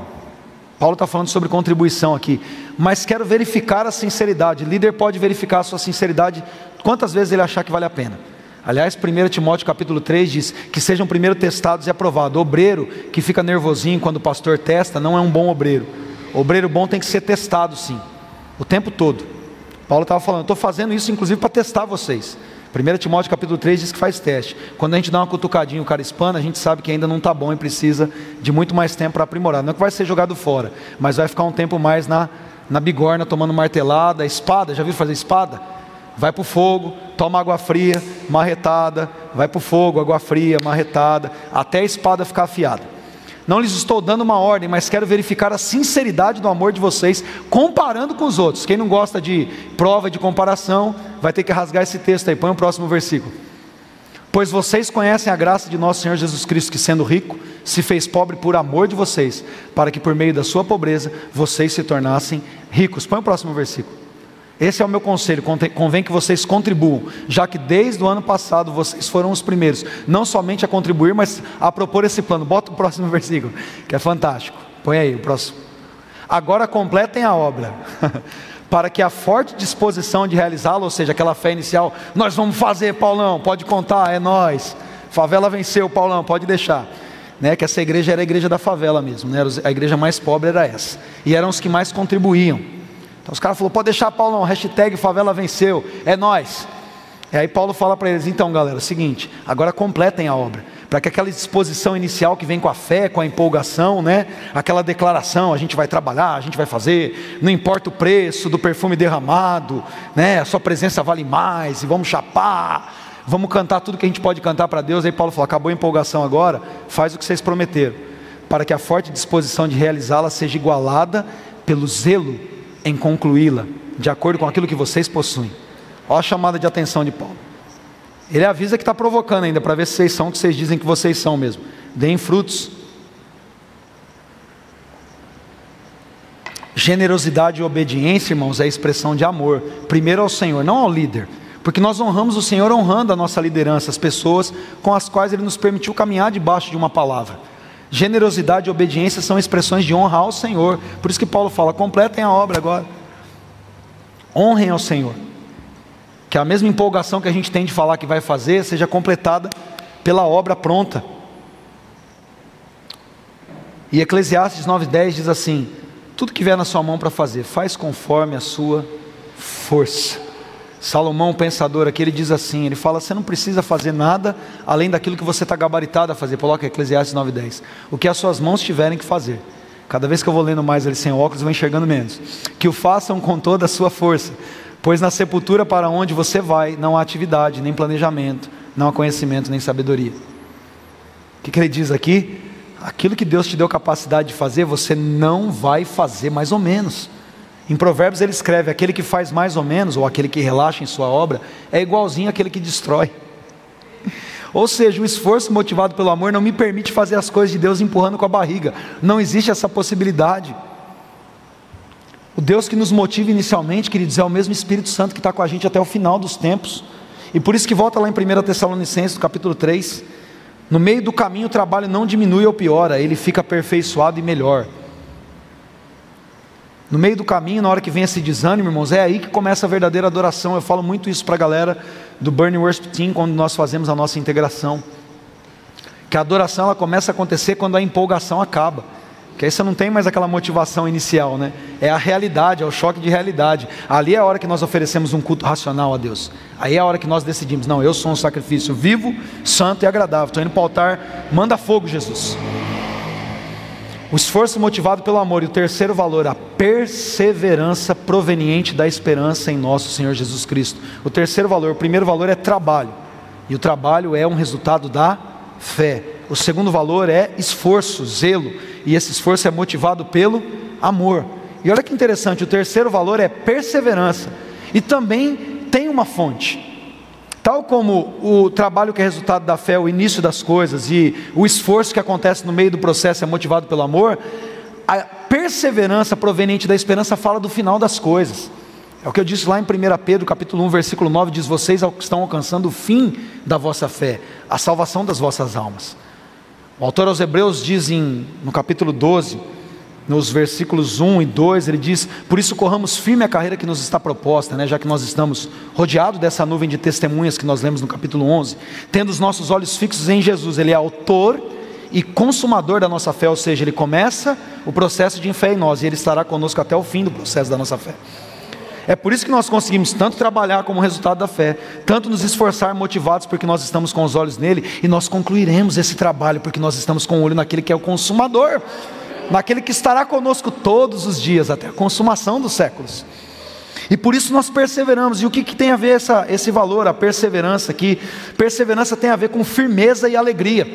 Paulo está falando sobre contribuição aqui. Mas quero verificar a sinceridade. O líder pode verificar a sua sinceridade quantas vezes ele achar que vale a pena. Aliás, 1 Timóteo capítulo 3 diz que sejam primeiro testados e aprovados. Obreiro que fica nervosinho quando o pastor testa não é um bom obreiro. Obreiro bom tem que ser testado sim, o tempo todo. Paulo estava falando, estou fazendo isso inclusive para testar vocês. 1 Timóteo capítulo 3 diz que faz teste. Quando a gente dá uma cutucadinha o cara espana, a gente sabe que ainda não está bom e precisa de muito mais tempo para aprimorar. Não é que vai ser jogado fora, mas vai ficar um tempo mais na, na bigorna, tomando martelada, espada. Já viu fazer espada? vai para o fogo, toma água fria, marretada, vai para o fogo, água fria, marretada, até a espada ficar afiada. Não lhes estou dando uma ordem, mas quero verificar a sinceridade do amor de vocês, comparando com os outros. Quem não gosta de prova de comparação, vai ter que rasgar esse texto aí. Põe o próximo versículo. Pois vocês conhecem a graça de nosso Senhor Jesus Cristo, que sendo rico, se fez pobre por amor de vocês, para que por meio da sua pobreza vocês se tornassem ricos. Põe o próximo versículo. Esse é o meu conselho, convém que vocês contribuam, já que desde o ano passado vocês foram os primeiros, não somente a contribuir, mas a propor esse plano. Bota o próximo [LAUGHS] versículo, que é fantástico. Põe aí o próximo. Agora completem a obra, [LAUGHS] para que a forte disposição de realizá-la, ou seja, aquela fé inicial, nós vamos fazer, Paulão, pode contar, é nós. Favela venceu, Paulão, pode deixar. Né, que essa igreja era a igreja da favela mesmo, né, a igreja mais pobre era essa, e eram os que mais contribuíam. Então os caras falaram, pode deixar Paulo não, hashtag favela venceu, é nós. E aí Paulo fala para eles, então galera, é o seguinte, agora completem a obra, para que aquela disposição inicial que vem com a fé, com a empolgação, né? Aquela declaração, a gente vai trabalhar, a gente vai fazer, não importa o preço do perfume derramado, né? A sua presença vale mais, e vamos chapar, vamos cantar tudo que a gente pode cantar para Deus. Aí Paulo falou, acabou a empolgação agora, faz o que vocês prometeram, para que a forte disposição de realizá-la seja igualada pelo zelo em concluí-la, de acordo com aquilo que vocês possuem. Olha a chamada de atenção de Paulo. Ele avisa que está provocando ainda, para ver se vocês são o que vocês dizem que vocês são mesmo. Deem frutos. Generosidade e obediência, irmãos, é a expressão de amor. Primeiro ao Senhor, não ao líder. Porque nós honramos o Senhor honrando a nossa liderança, as pessoas com as quais Ele nos permitiu caminhar debaixo de uma palavra. Generosidade e obediência são expressões de honra ao Senhor. Por isso que Paulo fala: completem a obra agora. Honrem ao Senhor. Que a mesma empolgação que a gente tem de falar que vai fazer seja completada pela obra pronta. E Eclesiastes 9,10 diz assim: Tudo que vier na sua mão para fazer, faz conforme a sua força. Salomão, pensador aqui, ele diz assim: ele fala, você não precisa fazer nada além daquilo que você está gabaritado a fazer. Coloca Eclesiastes 9,10. O que as suas mãos tiverem que fazer. Cada vez que eu vou lendo mais ele sem óculos, eu vou enxergando menos. Que o façam com toda a sua força. Pois na sepultura para onde você vai, não há atividade, nem planejamento, não há conhecimento, nem sabedoria. O que, que ele diz aqui? Aquilo que Deus te deu capacidade de fazer, você não vai fazer mais ou menos. Em Provérbios ele escreve: aquele que faz mais ou menos, ou aquele que relaxa em sua obra, é igualzinho àquele que destrói. [LAUGHS] Ou seja, o esforço motivado pelo amor não me permite fazer as coisas de Deus empurrando com a barriga. Não existe essa possibilidade. O Deus que nos motiva inicialmente, queridos, é o mesmo Espírito Santo que está com a gente até o final dos tempos. E por isso que volta lá em 1 Tessalonicenses, capítulo 3. No meio do caminho o trabalho não diminui ou piora, ele fica aperfeiçoado e melhor. No meio do caminho, na hora que vem esse desânimo, irmãos, é aí que começa a verdadeira adoração. Eu falo muito isso para a galera do Burning Worship Team quando nós fazemos a nossa integração. Que a adoração ela começa a acontecer quando a empolgação acaba. Que aí você não tem mais aquela motivação inicial, né? É a realidade, é o choque de realidade. Ali é a hora que nós oferecemos um culto racional a Deus. Aí é a hora que nós decidimos: não, eu sou um sacrifício vivo, santo e agradável. Estou indo para o altar, manda fogo, Jesus. O esforço motivado pelo amor. E o terceiro valor, a perseverança proveniente da esperança em nosso Senhor Jesus Cristo. O terceiro valor, o primeiro valor é trabalho. E o trabalho é um resultado da fé. O segundo valor é esforço, zelo, e esse esforço é motivado pelo amor. E olha que interessante, o terceiro valor é perseverança, e também tem uma fonte. Tal como o trabalho que é resultado da fé, o início das coisas e o esforço que acontece no meio do processo é motivado pelo amor, a perseverança proveniente da esperança fala do final das coisas. É o que eu disse lá em 1 Pedro, capítulo 1, versículo 9, diz: "Vocês estão alcançando o fim da vossa fé, a salvação das vossas almas". O autor aos Hebreus diz em, no capítulo 12, nos versículos 1 e 2, ele diz: Por isso corramos firme a carreira que nos está proposta, né, já que nós estamos rodeados dessa nuvem de testemunhas que nós lemos no capítulo 11, tendo os nossos olhos fixos em Jesus, Ele é autor e consumador da nossa fé, ou seja, Ele começa o processo de fé em nós e Ele estará conosco até o fim do processo da nossa fé. É por isso que nós conseguimos tanto trabalhar como resultado da fé, tanto nos esforçar motivados porque nós estamos com os olhos nele, e nós concluiremos esse trabalho porque nós estamos com o olho naquele que é o consumador, naquele que estará conosco todos os dias, até a consumação dos séculos. E por isso nós perseveramos. E o que, que tem a ver essa, esse valor, a perseverança aqui? Perseverança tem a ver com firmeza e alegria.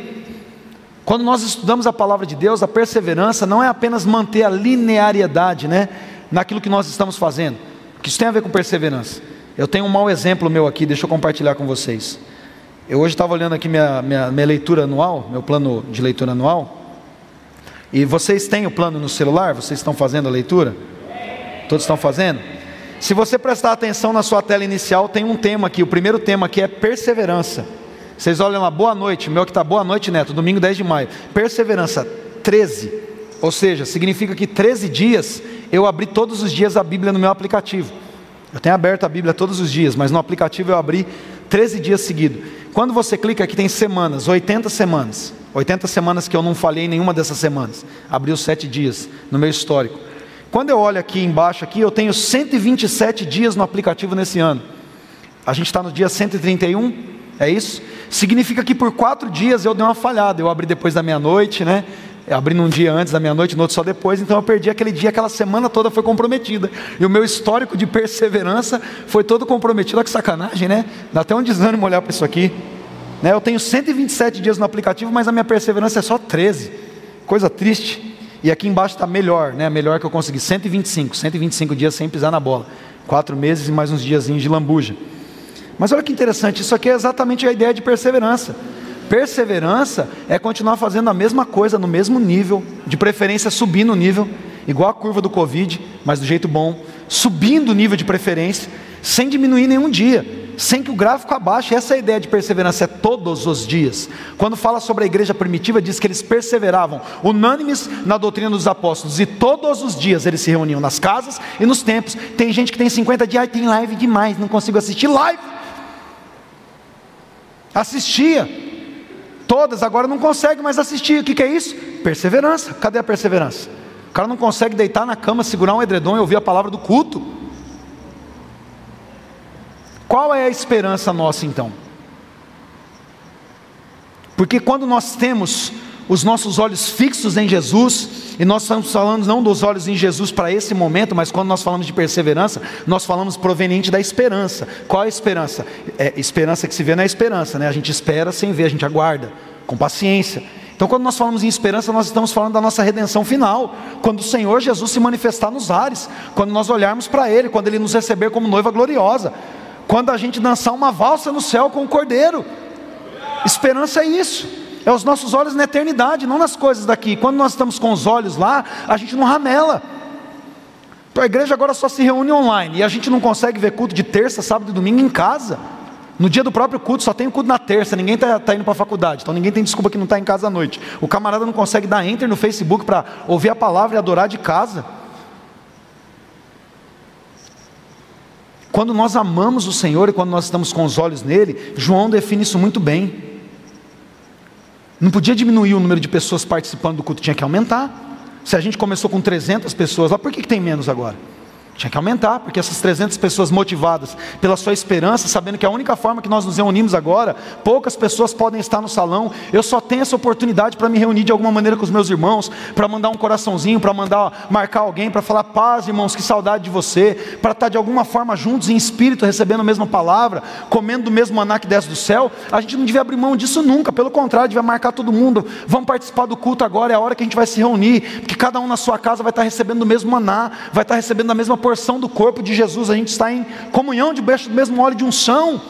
Quando nós estudamos a palavra de Deus, a perseverança não é apenas manter a linearidade né, naquilo que nós estamos fazendo que isso tem a ver com perseverança. Eu tenho um mau exemplo meu aqui, deixa eu compartilhar com vocês. Eu hoje estava olhando aqui minha, minha, minha leitura anual, meu plano de leitura anual. E vocês têm o plano no celular? Vocês estão fazendo a leitura? Todos estão fazendo? Se você prestar atenção na sua tela inicial, tem um tema aqui. O primeiro tema aqui é perseverança. Vocês olham lá, boa noite. Meu que está boa noite, Neto, domingo 10 de maio. Perseverança, 13. Ou seja, significa que 13 dias eu abri todos os dias a Bíblia no meu aplicativo. Eu tenho aberto a Bíblia todos os dias, mas no aplicativo eu abri 13 dias seguidos. Quando você clica aqui tem semanas, 80 semanas. 80 semanas que eu não falhei em nenhuma dessas semanas. Abri os 7 dias no meu histórico. Quando eu olho aqui embaixo aqui, eu tenho 127 dias no aplicativo nesse ano. A gente está no dia 131, é isso? Significa que por quatro dias eu dei uma falhada. Eu abri depois da meia-noite, né? abrindo um dia antes da meia-noite, no outro só depois, então eu perdi aquele dia, aquela semana toda foi comprometida. E o meu histórico de perseverança foi todo comprometido. Olha que sacanagem, né? Dá até um desânimo olhar para isso aqui. Né? Eu tenho 127 dias no aplicativo, mas a minha perseverança é só 13. Coisa triste. E aqui embaixo está melhor, né? Melhor que eu consegui. 125, 125 dias sem pisar na bola. Quatro meses e mais uns diazinhos de lambuja. Mas olha que interessante, isso aqui é exatamente a ideia de perseverança. Perseverança é continuar fazendo a mesma coisa no mesmo nível, de preferência subindo o nível, igual a curva do Covid, mas do jeito bom, subindo o nível de preferência, sem diminuir nenhum dia, sem que o gráfico abaixe. Essa é ideia de perseverança, é todos os dias. Quando fala sobre a igreja primitiva, diz que eles perseveravam, unânimes na doutrina dos apóstolos, e todos os dias eles se reuniam nas casas e nos templos. Tem gente que tem 50 dias, tem live demais, não consigo assistir live. Assistia, todas, agora não consegue mais assistir. O que, que é isso? Perseverança. Cadê a perseverança? O cara não consegue deitar na cama, segurar um edredom e ouvir a palavra do culto. Qual é a esperança nossa então? Porque quando nós temos os nossos olhos fixos em Jesus, e nós estamos falando não dos olhos em Jesus para esse momento, mas quando nós falamos de perseverança, nós falamos proveniente da esperança. Qual é a esperança? É esperança que se vê na esperança, né? A gente espera sem ver, a gente aguarda, com paciência. Então, quando nós falamos em esperança, nós estamos falando da nossa redenção final, quando o Senhor Jesus se manifestar nos ares, quando nós olharmos para Ele, quando Ele nos receber como noiva gloriosa, quando a gente dançar uma valsa no céu com o Cordeiro. Esperança é isso é os nossos olhos na eternidade, não nas coisas daqui. Quando nós estamos com os olhos lá, a gente não ramela. A igreja agora só se reúne online e a gente não consegue ver culto de terça, sábado e domingo em casa. No dia do próprio culto, só tem culto na terça, ninguém está tá indo para a faculdade, então ninguém tem desculpa que não está em casa à noite. O camarada não consegue dar enter no Facebook para ouvir a palavra e adorar de casa. Quando nós amamos o Senhor e quando nós estamos com os olhos nele, João define isso muito bem. Não podia diminuir o número de pessoas participando do culto, tinha que aumentar. Se a gente começou com 300 pessoas lá, por que, que tem menos agora? Tinha que aumentar, porque essas 300 pessoas motivadas pela sua esperança, sabendo que a única forma que nós nos reunimos agora, poucas pessoas podem estar no salão. Eu só tenho essa oportunidade para me reunir de alguma maneira com os meus irmãos, para mandar um coraçãozinho, para mandar marcar alguém, para falar paz, irmãos, que saudade de você, para estar de alguma forma juntos em espírito, recebendo a mesma palavra, comendo do mesmo maná que desce do céu. A gente não devia abrir mão disso nunca, pelo contrário, devia marcar todo mundo. Vamos participar do culto agora, é a hora que a gente vai se reunir, porque cada um na sua casa vai estar recebendo o mesmo maná, vai estar recebendo a mesma porção do corpo de Jesus, a gente está em comunhão debaixo do mesmo óleo de unção.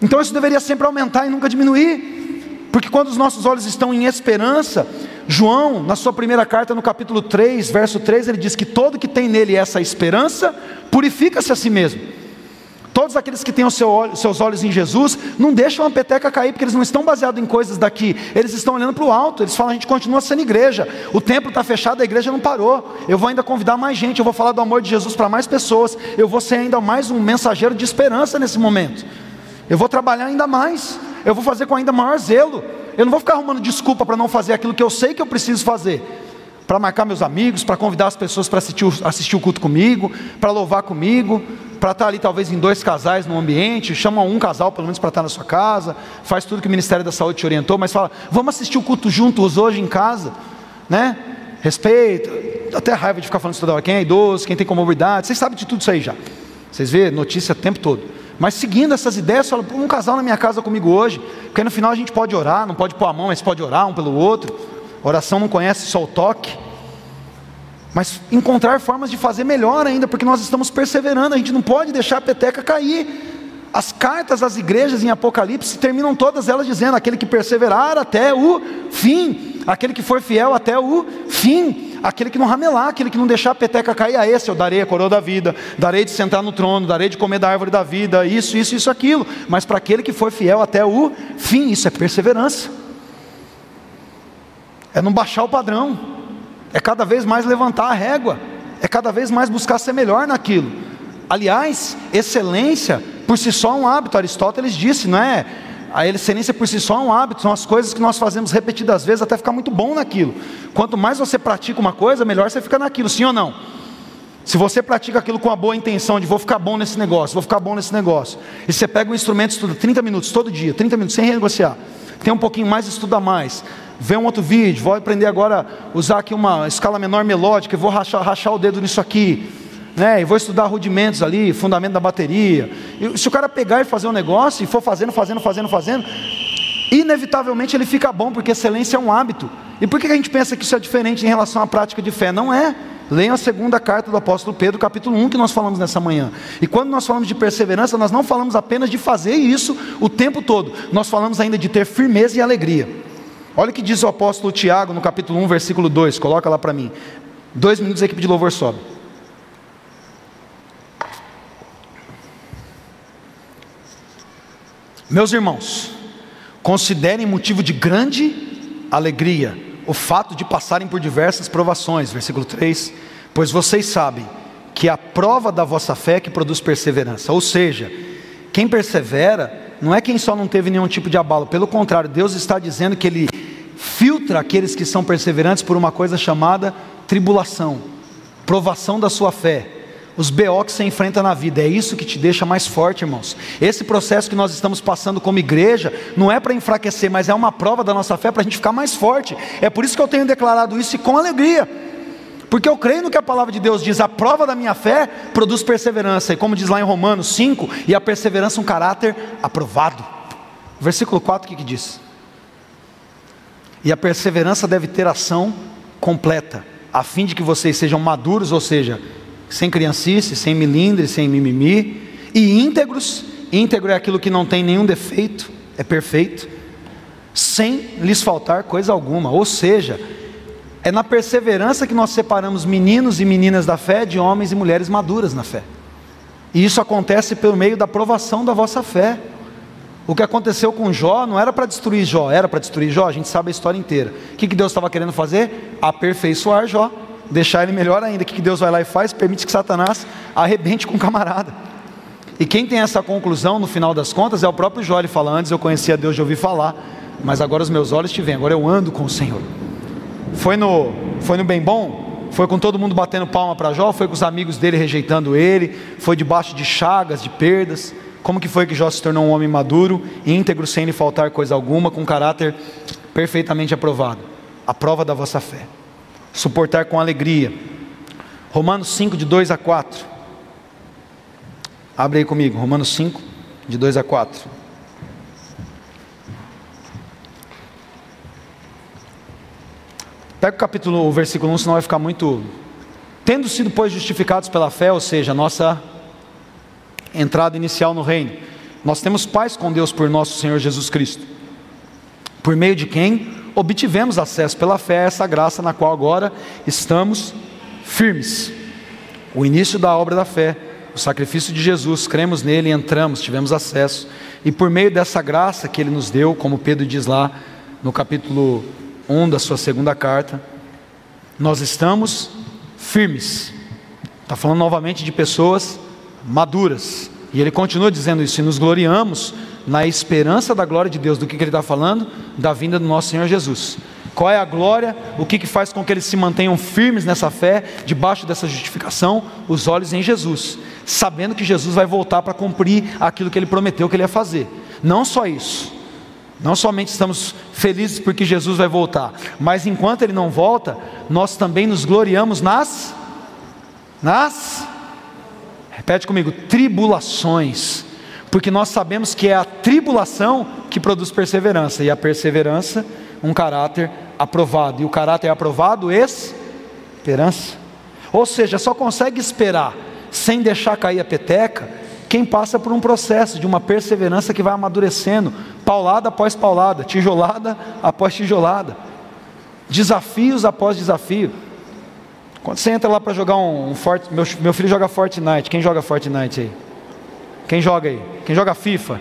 Então isso deveria sempre aumentar e nunca diminuir. Porque quando os nossos olhos estão em esperança, João, na sua primeira carta, no capítulo 3, verso 3, ele diz que todo que tem nele essa esperança, purifica-se a si mesmo. Todos aqueles que têm os seu seus olhos em Jesus, não deixam a peteca cair, porque eles não estão baseados em coisas daqui, eles estão olhando para o alto, eles falam, a gente continua sendo igreja, o templo está fechado, a igreja não parou, eu vou ainda convidar mais gente, eu vou falar do amor de Jesus para mais pessoas, eu vou ser ainda mais um mensageiro de esperança nesse momento, eu vou trabalhar ainda mais, eu vou fazer com ainda maior zelo, eu não vou ficar arrumando desculpa para não fazer aquilo que eu sei que eu preciso fazer, para marcar meus amigos, para convidar as pessoas para assistir, assistir o culto comigo, para louvar comigo, para estar ali talvez em dois casais no ambiente, chama um casal pelo menos para estar na sua casa, faz tudo que o Ministério da Saúde te orientou, mas fala, vamos assistir o culto juntos hoje em casa, né? Respeito, até raiva de ficar falando isso toda hora, quem é idoso, quem tem comorbidade, vocês sabem de tudo isso aí já. Vocês vê notícia o tempo todo. Mas seguindo essas ideias, fala, um casal na minha casa comigo hoje, porque no final a gente pode orar, não pode pôr a mão, mas pode orar um pelo outro. Oração não conhece só o toque. Mas encontrar formas de fazer melhor ainda, porque nós estamos perseverando, a gente não pode deixar a peteca cair. As cartas às igrejas em Apocalipse terminam todas elas dizendo: aquele que perseverar até o fim, aquele que for fiel até o fim, aquele que não ramelar, aquele que não deixar a peteca cair, a esse eu darei a coroa da vida, darei de sentar no trono, darei de comer da árvore da vida, isso, isso, isso, aquilo. Mas para aquele que for fiel até o fim, isso é perseverança é não baixar o padrão, é cada vez mais levantar a régua, é cada vez mais buscar ser melhor naquilo. Aliás, excelência por si só é um hábito, Aristóteles disse, não é? A excelência por si só é um hábito, são as coisas que nós fazemos repetidas vezes até ficar muito bom naquilo. Quanto mais você pratica uma coisa, melhor você fica naquilo, sim ou não? Se você pratica aquilo com a boa intenção de vou ficar bom nesse negócio, vou ficar bom nesse negócio, e você pega um instrumento e estuda 30 minutos todo dia, 30 minutos sem renegociar, tem um pouquinho mais, estuda mais, vê um outro vídeo, vou aprender agora a usar aqui uma escala menor melódica, vou rachar, rachar o dedo nisso aqui, né? E vou estudar rudimentos ali, fundamento da bateria. E se o cara pegar e fazer um negócio e for fazendo, fazendo, fazendo, fazendo, inevitavelmente ele fica bom, porque excelência é um hábito. E por que a gente pensa que isso é diferente em relação à prática de fé? Não é. Leiam a segunda carta do apóstolo Pedro, capítulo 1, que nós falamos nessa manhã. E quando nós falamos de perseverança, nós não falamos apenas de fazer isso o tempo todo, nós falamos ainda de ter firmeza e alegria. Olha o que diz o apóstolo Tiago no capítulo 1, versículo 2. Coloca lá para mim. Dois minutos a equipe de louvor sobe. Meus irmãos, considerem motivo de grande alegria o fato de passarem por diversas provações. Versículo 3: Pois vocês sabem que a prova da vossa fé é que produz perseverança. Ou seja, quem persevera não é quem só não teve nenhum tipo de abalo, pelo contrário, Deus está dizendo que Ele filtra aqueles que são perseverantes por uma coisa chamada tribulação, provação da sua fé, os BO que você enfrenta na vida, é isso que te deixa mais forte, irmãos. Esse processo que nós estamos passando como igreja não é para enfraquecer, mas é uma prova da nossa fé para a gente ficar mais forte. É por isso que eu tenho declarado isso e com alegria. Porque eu creio no que a palavra de Deus diz, a prova da minha fé produz perseverança, e como diz lá em Romanos 5, e a perseverança um caráter aprovado. Versículo 4, o que, que diz? E a perseverança deve ter ação completa, a fim de que vocês sejam maduros, ou seja, sem criancice, sem milindre, sem mimimi, e íntegros. Íntegro é aquilo que não tem nenhum defeito, é perfeito, sem lhes faltar coisa alguma. Ou seja, é na perseverança que nós separamos meninos e meninas da fé de homens e mulheres maduras na fé. E isso acontece pelo meio da provação da vossa fé. O que aconteceu com Jó não era para destruir Jó, era para destruir Jó, a gente sabe a história inteira. O que, que Deus estava querendo fazer? Aperfeiçoar Jó, deixar ele melhor ainda. O que, que Deus vai lá e faz? Permite que Satanás arrebente com o camarada. E quem tem essa conclusão no final das contas é o próprio Jó. Ele fala: Antes eu conhecia Deus de ouvir falar, mas agora os meus olhos te veem, agora eu ando com o Senhor. Foi no, foi no bem bom? Foi com todo mundo batendo palma para Jó? Foi com os amigos dele rejeitando ele? Foi debaixo de chagas, de perdas? Como que foi que Jó se tornou um homem maduro, íntegro, sem lhe faltar coisa alguma, com caráter perfeitamente aprovado? A prova da vossa fé. Suportar com alegria. Romanos 5, de 2 a 4. Abre aí comigo, Romanos 5, de 2 a 4. Pega o capítulo, o versículo 1, senão vai ficar muito. Tendo sido, pois, justificados pela fé, ou seja, nossa entrada inicial no reino, nós temos paz com Deus por nosso Senhor Jesus Cristo, por meio de quem obtivemos acesso pela fé a essa graça na qual agora estamos firmes. O início da obra da fé, o sacrifício de Jesus, cremos nele, entramos, tivemos acesso, e por meio dessa graça que ele nos deu, como Pedro diz lá no capítulo 1 da sua segunda carta, nós estamos firmes. Está falando novamente de pessoas maduras. E ele continua dizendo isso, e nos gloriamos na esperança da glória de Deus. Do que, que ele está falando? Da vinda do nosso Senhor Jesus. Qual é a glória? O que, que faz com que eles se mantenham firmes nessa fé, debaixo dessa justificação? Os olhos em Jesus, sabendo que Jesus vai voltar para cumprir aquilo que ele prometeu que ele ia fazer. Não só isso, não somente estamos felizes porque Jesus vai voltar, mas enquanto ele não volta, nós também nos gloriamos nas nas repete comigo, tribulações. Porque nós sabemos que é a tribulação que produz perseverança e a perseverança um caráter aprovado. E o caráter aprovado, esperança. Ou seja, só consegue esperar sem deixar cair a peteca quem passa por um processo de uma perseverança que vai amadurecendo, paulada após paulada, tijolada após tijolada, desafios após desafio. Quando você entra lá para jogar um, um Fort, meu, meu filho joga Fortnite, quem joga Fortnite aí? Quem joga aí? Quem joga FIFA?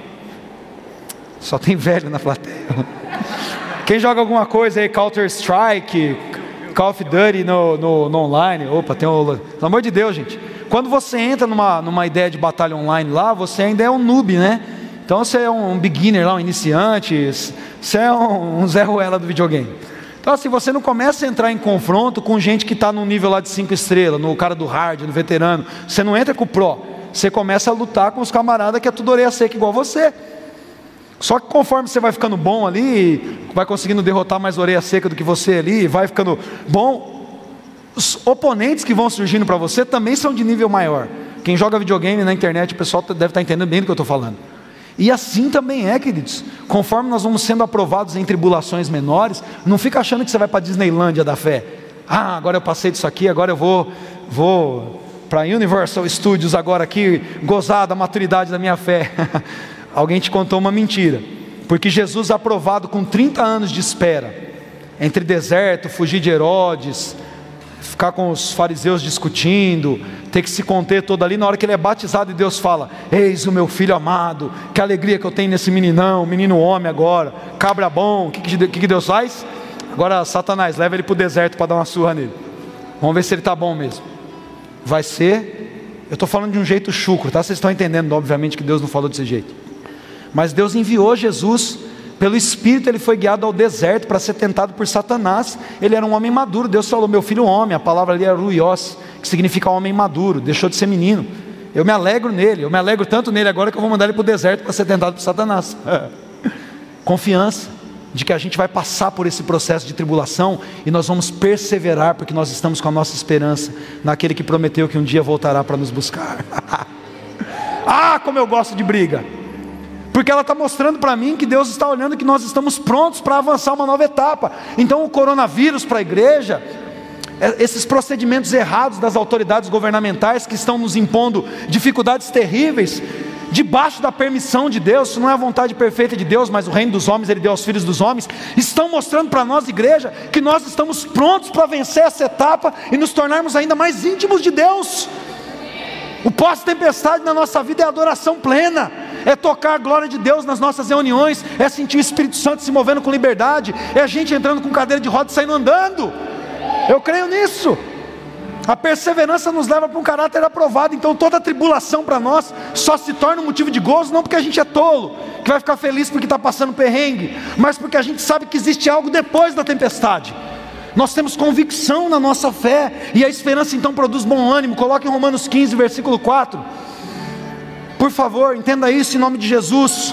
Só tem velho na plateia. [LAUGHS] Quem joga alguma coisa aí, Counter Strike, Call of Duty no, no, no online? Opa, tem um. Pelo amor de Deus, gente. Quando você entra numa, numa ideia de batalha online lá, você ainda é um noob, né? Então você é um beginner lá, um iniciante, você é um, um Zé Ruela do videogame. Então assim, você não começa a entrar em confronto com gente que está no nível lá de 5 estrelas, no cara do hard, no veterano. Você não entra com o pro. Você começa a lutar com os camaradas que é tudo orelha seca igual você. Só que conforme você vai ficando bom ali, vai conseguindo derrotar mais orelha seca do que você ali, vai ficando bom, os oponentes que vão surgindo para você também são de nível maior. Quem joga videogame na internet, o pessoal deve estar tá entendendo bem do que eu estou falando. E assim também é, queridos. Conforme nós vamos sendo aprovados em tribulações menores, não fica achando que você vai para a Disneylândia da fé. Ah, agora eu passei disso aqui, agora eu vou, vou para Universal Studios agora aqui, gozar da maturidade da minha fé. [LAUGHS] Alguém te contou uma mentira. Porque Jesus aprovado com 30 anos de espera, entre deserto, fugir de Herodes, ficar com os fariseus discutindo, ter que se conter todo ali, na hora que ele é batizado e Deus fala: Eis o meu filho amado, que alegria que eu tenho nesse meninão, menino homem agora, cabra bom, o que, que, que Deus faz? Agora, Satanás, leva ele para o deserto para dar uma surra nele. Vamos ver se ele está bom mesmo. Vai ser, eu estou falando de um jeito chucro, tá? Vocês estão entendendo, obviamente, que Deus não falou desse jeito. Mas Deus enviou Jesus pelo Espírito ele foi guiado ao deserto para ser tentado por Satanás. Ele era um homem maduro. Deus falou: Meu filho, homem. A palavra ali é ruios, que significa homem maduro. Deixou de ser menino. Eu me alegro nele. Eu me alegro tanto nele agora que eu vou mandar ele para o deserto para ser tentado por Satanás. [LAUGHS] Confiança de que a gente vai passar por esse processo de tribulação e nós vamos perseverar porque nós estamos com a nossa esperança naquele que prometeu que um dia voltará para nos buscar. [LAUGHS] ah, como eu gosto de briga! Porque ela está mostrando para mim que Deus está olhando que nós estamos prontos para avançar uma nova etapa. Então, o coronavírus para a igreja, é, esses procedimentos errados das autoridades governamentais que estão nos impondo dificuldades terríveis, debaixo da permissão de Deus, isso não é a vontade perfeita de Deus, mas o reino dos homens ele deu aos filhos dos homens, estão mostrando para nós, igreja, que nós estamos prontos para vencer essa etapa e nos tornarmos ainda mais íntimos de Deus. O pós-tempestade na nossa vida é adoração plena é tocar a glória de Deus nas nossas reuniões, é sentir o Espírito Santo se movendo com liberdade, é a gente entrando com cadeira de roda e saindo andando. Eu creio nisso. A perseverança nos leva para um caráter aprovado. Então toda tribulação para nós só se torna um motivo de gozo, não porque a gente é tolo, que vai ficar feliz porque está passando perrengue, mas porque a gente sabe que existe algo depois da tempestade. Nós temos convicção na nossa fé, e a esperança então produz bom ânimo. Coloque em Romanos 15, versículo 4. Por favor, entenda isso em nome de Jesus.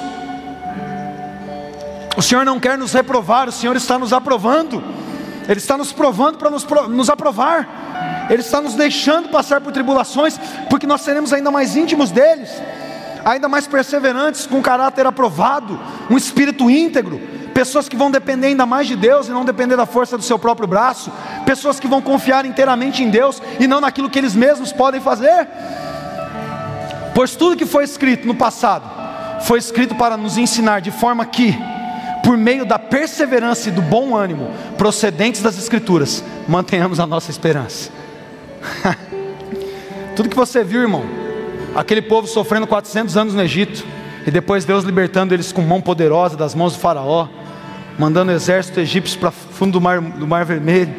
O Senhor não quer nos reprovar, o Senhor está nos aprovando. Ele está nos provando para nos, nos aprovar. Ele está nos deixando passar por tribulações, porque nós seremos ainda mais íntimos deles, ainda mais perseverantes, com caráter aprovado, um espírito íntegro, pessoas que vão depender ainda mais de Deus e não depender da força do seu próprio braço, pessoas que vão confiar inteiramente em Deus e não naquilo que eles mesmos podem fazer. Pois tudo que foi escrito no passado foi escrito para nos ensinar de forma que por meio da perseverança e do bom ânimo procedentes das Escrituras, mantenhamos a nossa esperança. [LAUGHS] Tudo que você viu, irmão, aquele povo sofrendo 400 anos no Egito, e depois Deus libertando eles com mão poderosa das mãos do Faraó, mandando o exército egípcio para fundo do mar, do mar Vermelho.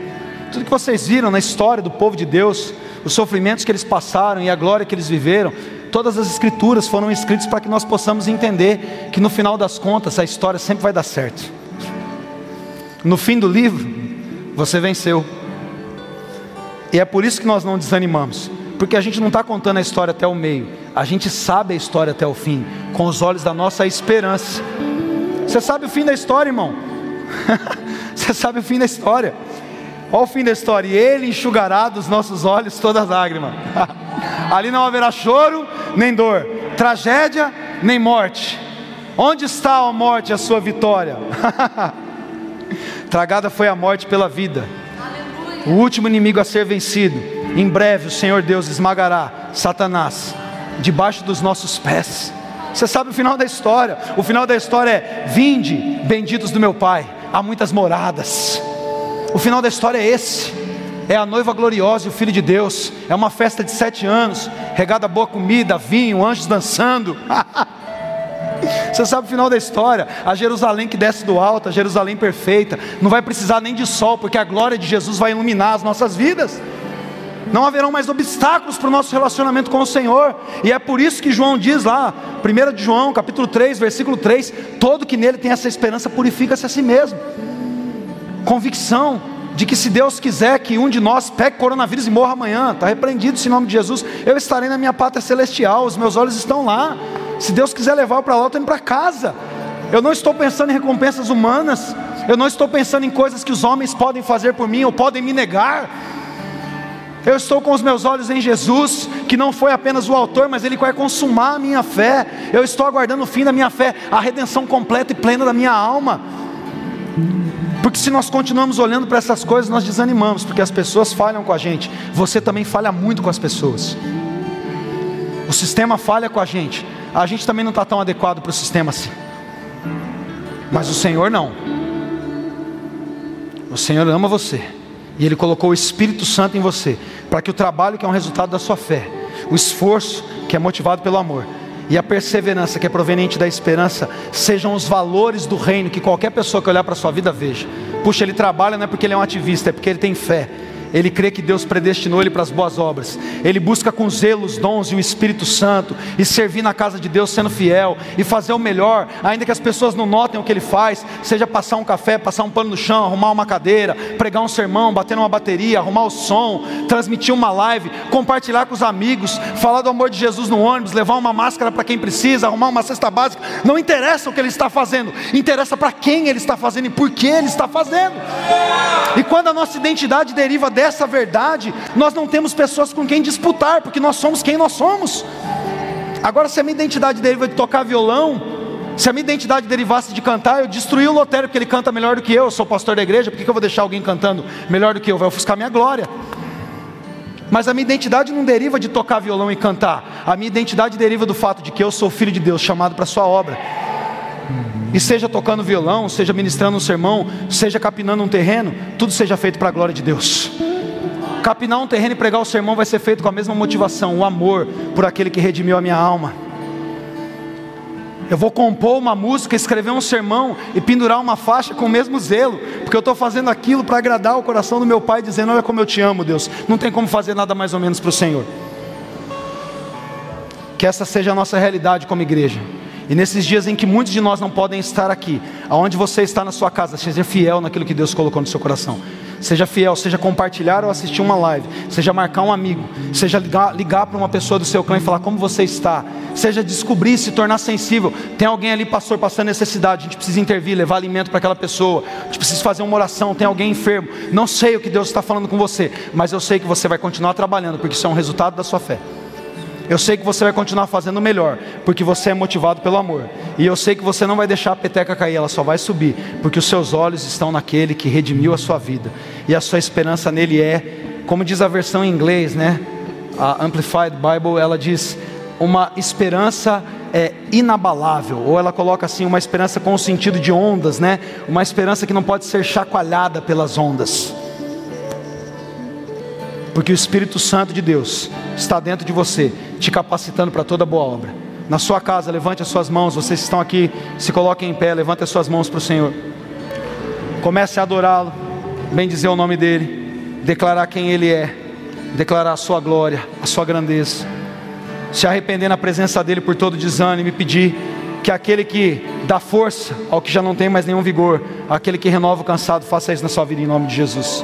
Tudo que vocês viram na história do povo de Deus, os sofrimentos que eles passaram e a glória que eles viveram, Todas as escrituras foram escritas para que nós possamos entender que no final das contas a história sempre vai dar certo. No fim do livro, você venceu. E é por isso que nós não desanimamos, porque a gente não está contando a história até o meio, a gente sabe a história até o fim, com os olhos da nossa esperança. Você sabe o fim da história, irmão? [LAUGHS] você sabe o fim da história. Olha o fim da história, e Ele enxugará dos nossos olhos toda lágrima. [LAUGHS] Ali não haverá choro, nem dor, tragédia, nem morte. Onde está a morte, a sua vitória? [LAUGHS] Tragada foi a morte pela vida. O último inimigo a ser vencido. Em breve o Senhor Deus esmagará Satanás debaixo dos nossos pés. Você sabe o final da história? O final da história é: Vinde, benditos do meu Pai, há muitas moradas. O final da história é esse é a noiva gloriosa e o Filho de Deus. É uma festa de sete anos, regada boa comida, vinho, anjos dançando. [LAUGHS] Você sabe o final da história, a Jerusalém que desce do alto, a Jerusalém perfeita, não vai precisar nem de sol, porque a glória de Jesus vai iluminar as nossas vidas. Não haverão mais obstáculos para o nosso relacionamento com o Senhor, e é por isso que João diz lá, 1 de João, capítulo 3, versículo 3: todo que nele tem essa esperança purifica-se a si mesmo. Convicção, de que se Deus quiser que um de nós pegue coronavírus e morra amanhã, está repreendido esse nome de Jesus, eu estarei na minha pátria celestial, os meus olhos estão lá. Se Deus quiser levar para lá, eu estou indo para casa. Eu não estou pensando em recompensas humanas, eu não estou pensando em coisas que os homens podem fazer por mim ou podem me negar. Eu estou com os meus olhos em Jesus, que não foi apenas o autor, mas ele vai consumar a minha fé. Eu estou aguardando o fim da minha fé, a redenção completa e plena da minha alma. Porque se nós continuamos olhando para essas coisas, nós desanimamos, porque as pessoas falham com a gente. Você também falha muito com as pessoas. O sistema falha com a gente. A gente também não está tão adequado para o sistema assim. Mas o Senhor não. O Senhor ama você. E Ele colocou o Espírito Santo em você. Para que o trabalho, que é um resultado da sua fé, o esforço, que é motivado pelo amor, e a perseverança que é proveniente da esperança sejam os valores do reino que qualquer pessoa que olhar para a sua vida veja. Puxa, ele trabalha não é porque ele é um ativista, é porque ele tem fé. Ele crê que Deus predestinou ele para as boas obras. Ele busca com zelo os dons e o Espírito Santo e servir na casa de Deus sendo fiel e fazer o melhor, ainda que as pessoas não notem o que ele faz, seja passar um café, passar um pano no chão, arrumar uma cadeira, pregar um sermão, bater numa bateria, arrumar o som, transmitir uma live, compartilhar com os amigos, falar do amor de Jesus no ônibus, levar uma máscara para quem precisa, arrumar uma cesta básica. Não interessa o que ele está fazendo, interessa para quem ele está fazendo e por que ele está fazendo. E quando a nossa identidade deriva dessa verdade, nós não temos pessoas com quem disputar, porque nós somos quem nós somos. Agora, se a minha identidade deriva de tocar violão, se a minha identidade derivasse de cantar, eu destruí o Lotério, porque ele canta melhor do que eu, eu sou pastor da igreja, por que eu vou deixar alguém cantando melhor do que eu? Vai ofuscar minha glória. Mas a minha identidade não deriva de tocar violão e cantar, a minha identidade deriva do fato de que eu sou filho de Deus, chamado para a sua obra. E seja tocando violão, seja ministrando um sermão, seja capinando um terreno, tudo seja feito para a glória de Deus. Capinar um terreno e pregar o sermão vai ser feito com a mesma motivação, o amor por aquele que redimiu a minha alma. Eu vou compor uma música, escrever um sermão e pendurar uma faixa com o mesmo zelo, porque eu estou fazendo aquilo para agradar o coração do meu pai, dizendo: Olha como eu te amo, Deus. Não tem como fazer nada mais ou menos para o Senhor. Que essa seja a nossa realidade como igreja. E nesses dias em que muitos de nós não podem estar aqui, aonde você está na sua casa, seja fiel naquilo que Deus colocou no seu coração. Seja fiel, seja compartilhar ou assistir uma live, seja marcar um amigo, seja ligar, ligar para uma pessoa do seu clã e falar como você está, seja descobrir, se tornar sensível. Tem alguém ali, pastor, passando necessidade, a gente precisa intervir, levar alimento para aquela pessoa, a gente precisa fazer uma oração, tem alguém enfermo. Não sei o que Deus está falando com você, mas eu sei que você vai continuar trabalhando, porque isso é um resultado da sua fé. Eu sei que você vai continuar fazendo melhor, porque você é motivado pelo amor. E eu sei que você não vai deixar a peteca cair, ela só vai subir, porque os seus olhos estão naquele que redimiu a sua vida. E a sua esperança nele é, como diz a versão em inglês, né? A Amplified Bible, ela diz uma esperança é, inabalável, ou ela coloca assim, uma esperança com o sentido de ondas, né? Uma esperança que não pode ser chacoalhada pelas ondas porque o Espírito Santo de Deus está dentro de você, te capacitando para toda boa obra. Na sua casa, levante as suas mãos, vocês que estão aqui, se coloquem em pé, levante as suas mãos para o Senhor. Comece a adorá-lo, bem dizer o nome dele, declarar quem ele é, declarar a sua glória, a sua grandeza. Se arrepender na presença dele por todo desânimo e pedir que aquele que dá força ao que já não tem mais nenhum vigor, aquele que renova o cansado, faça isso na sua vida em nome de Jesus.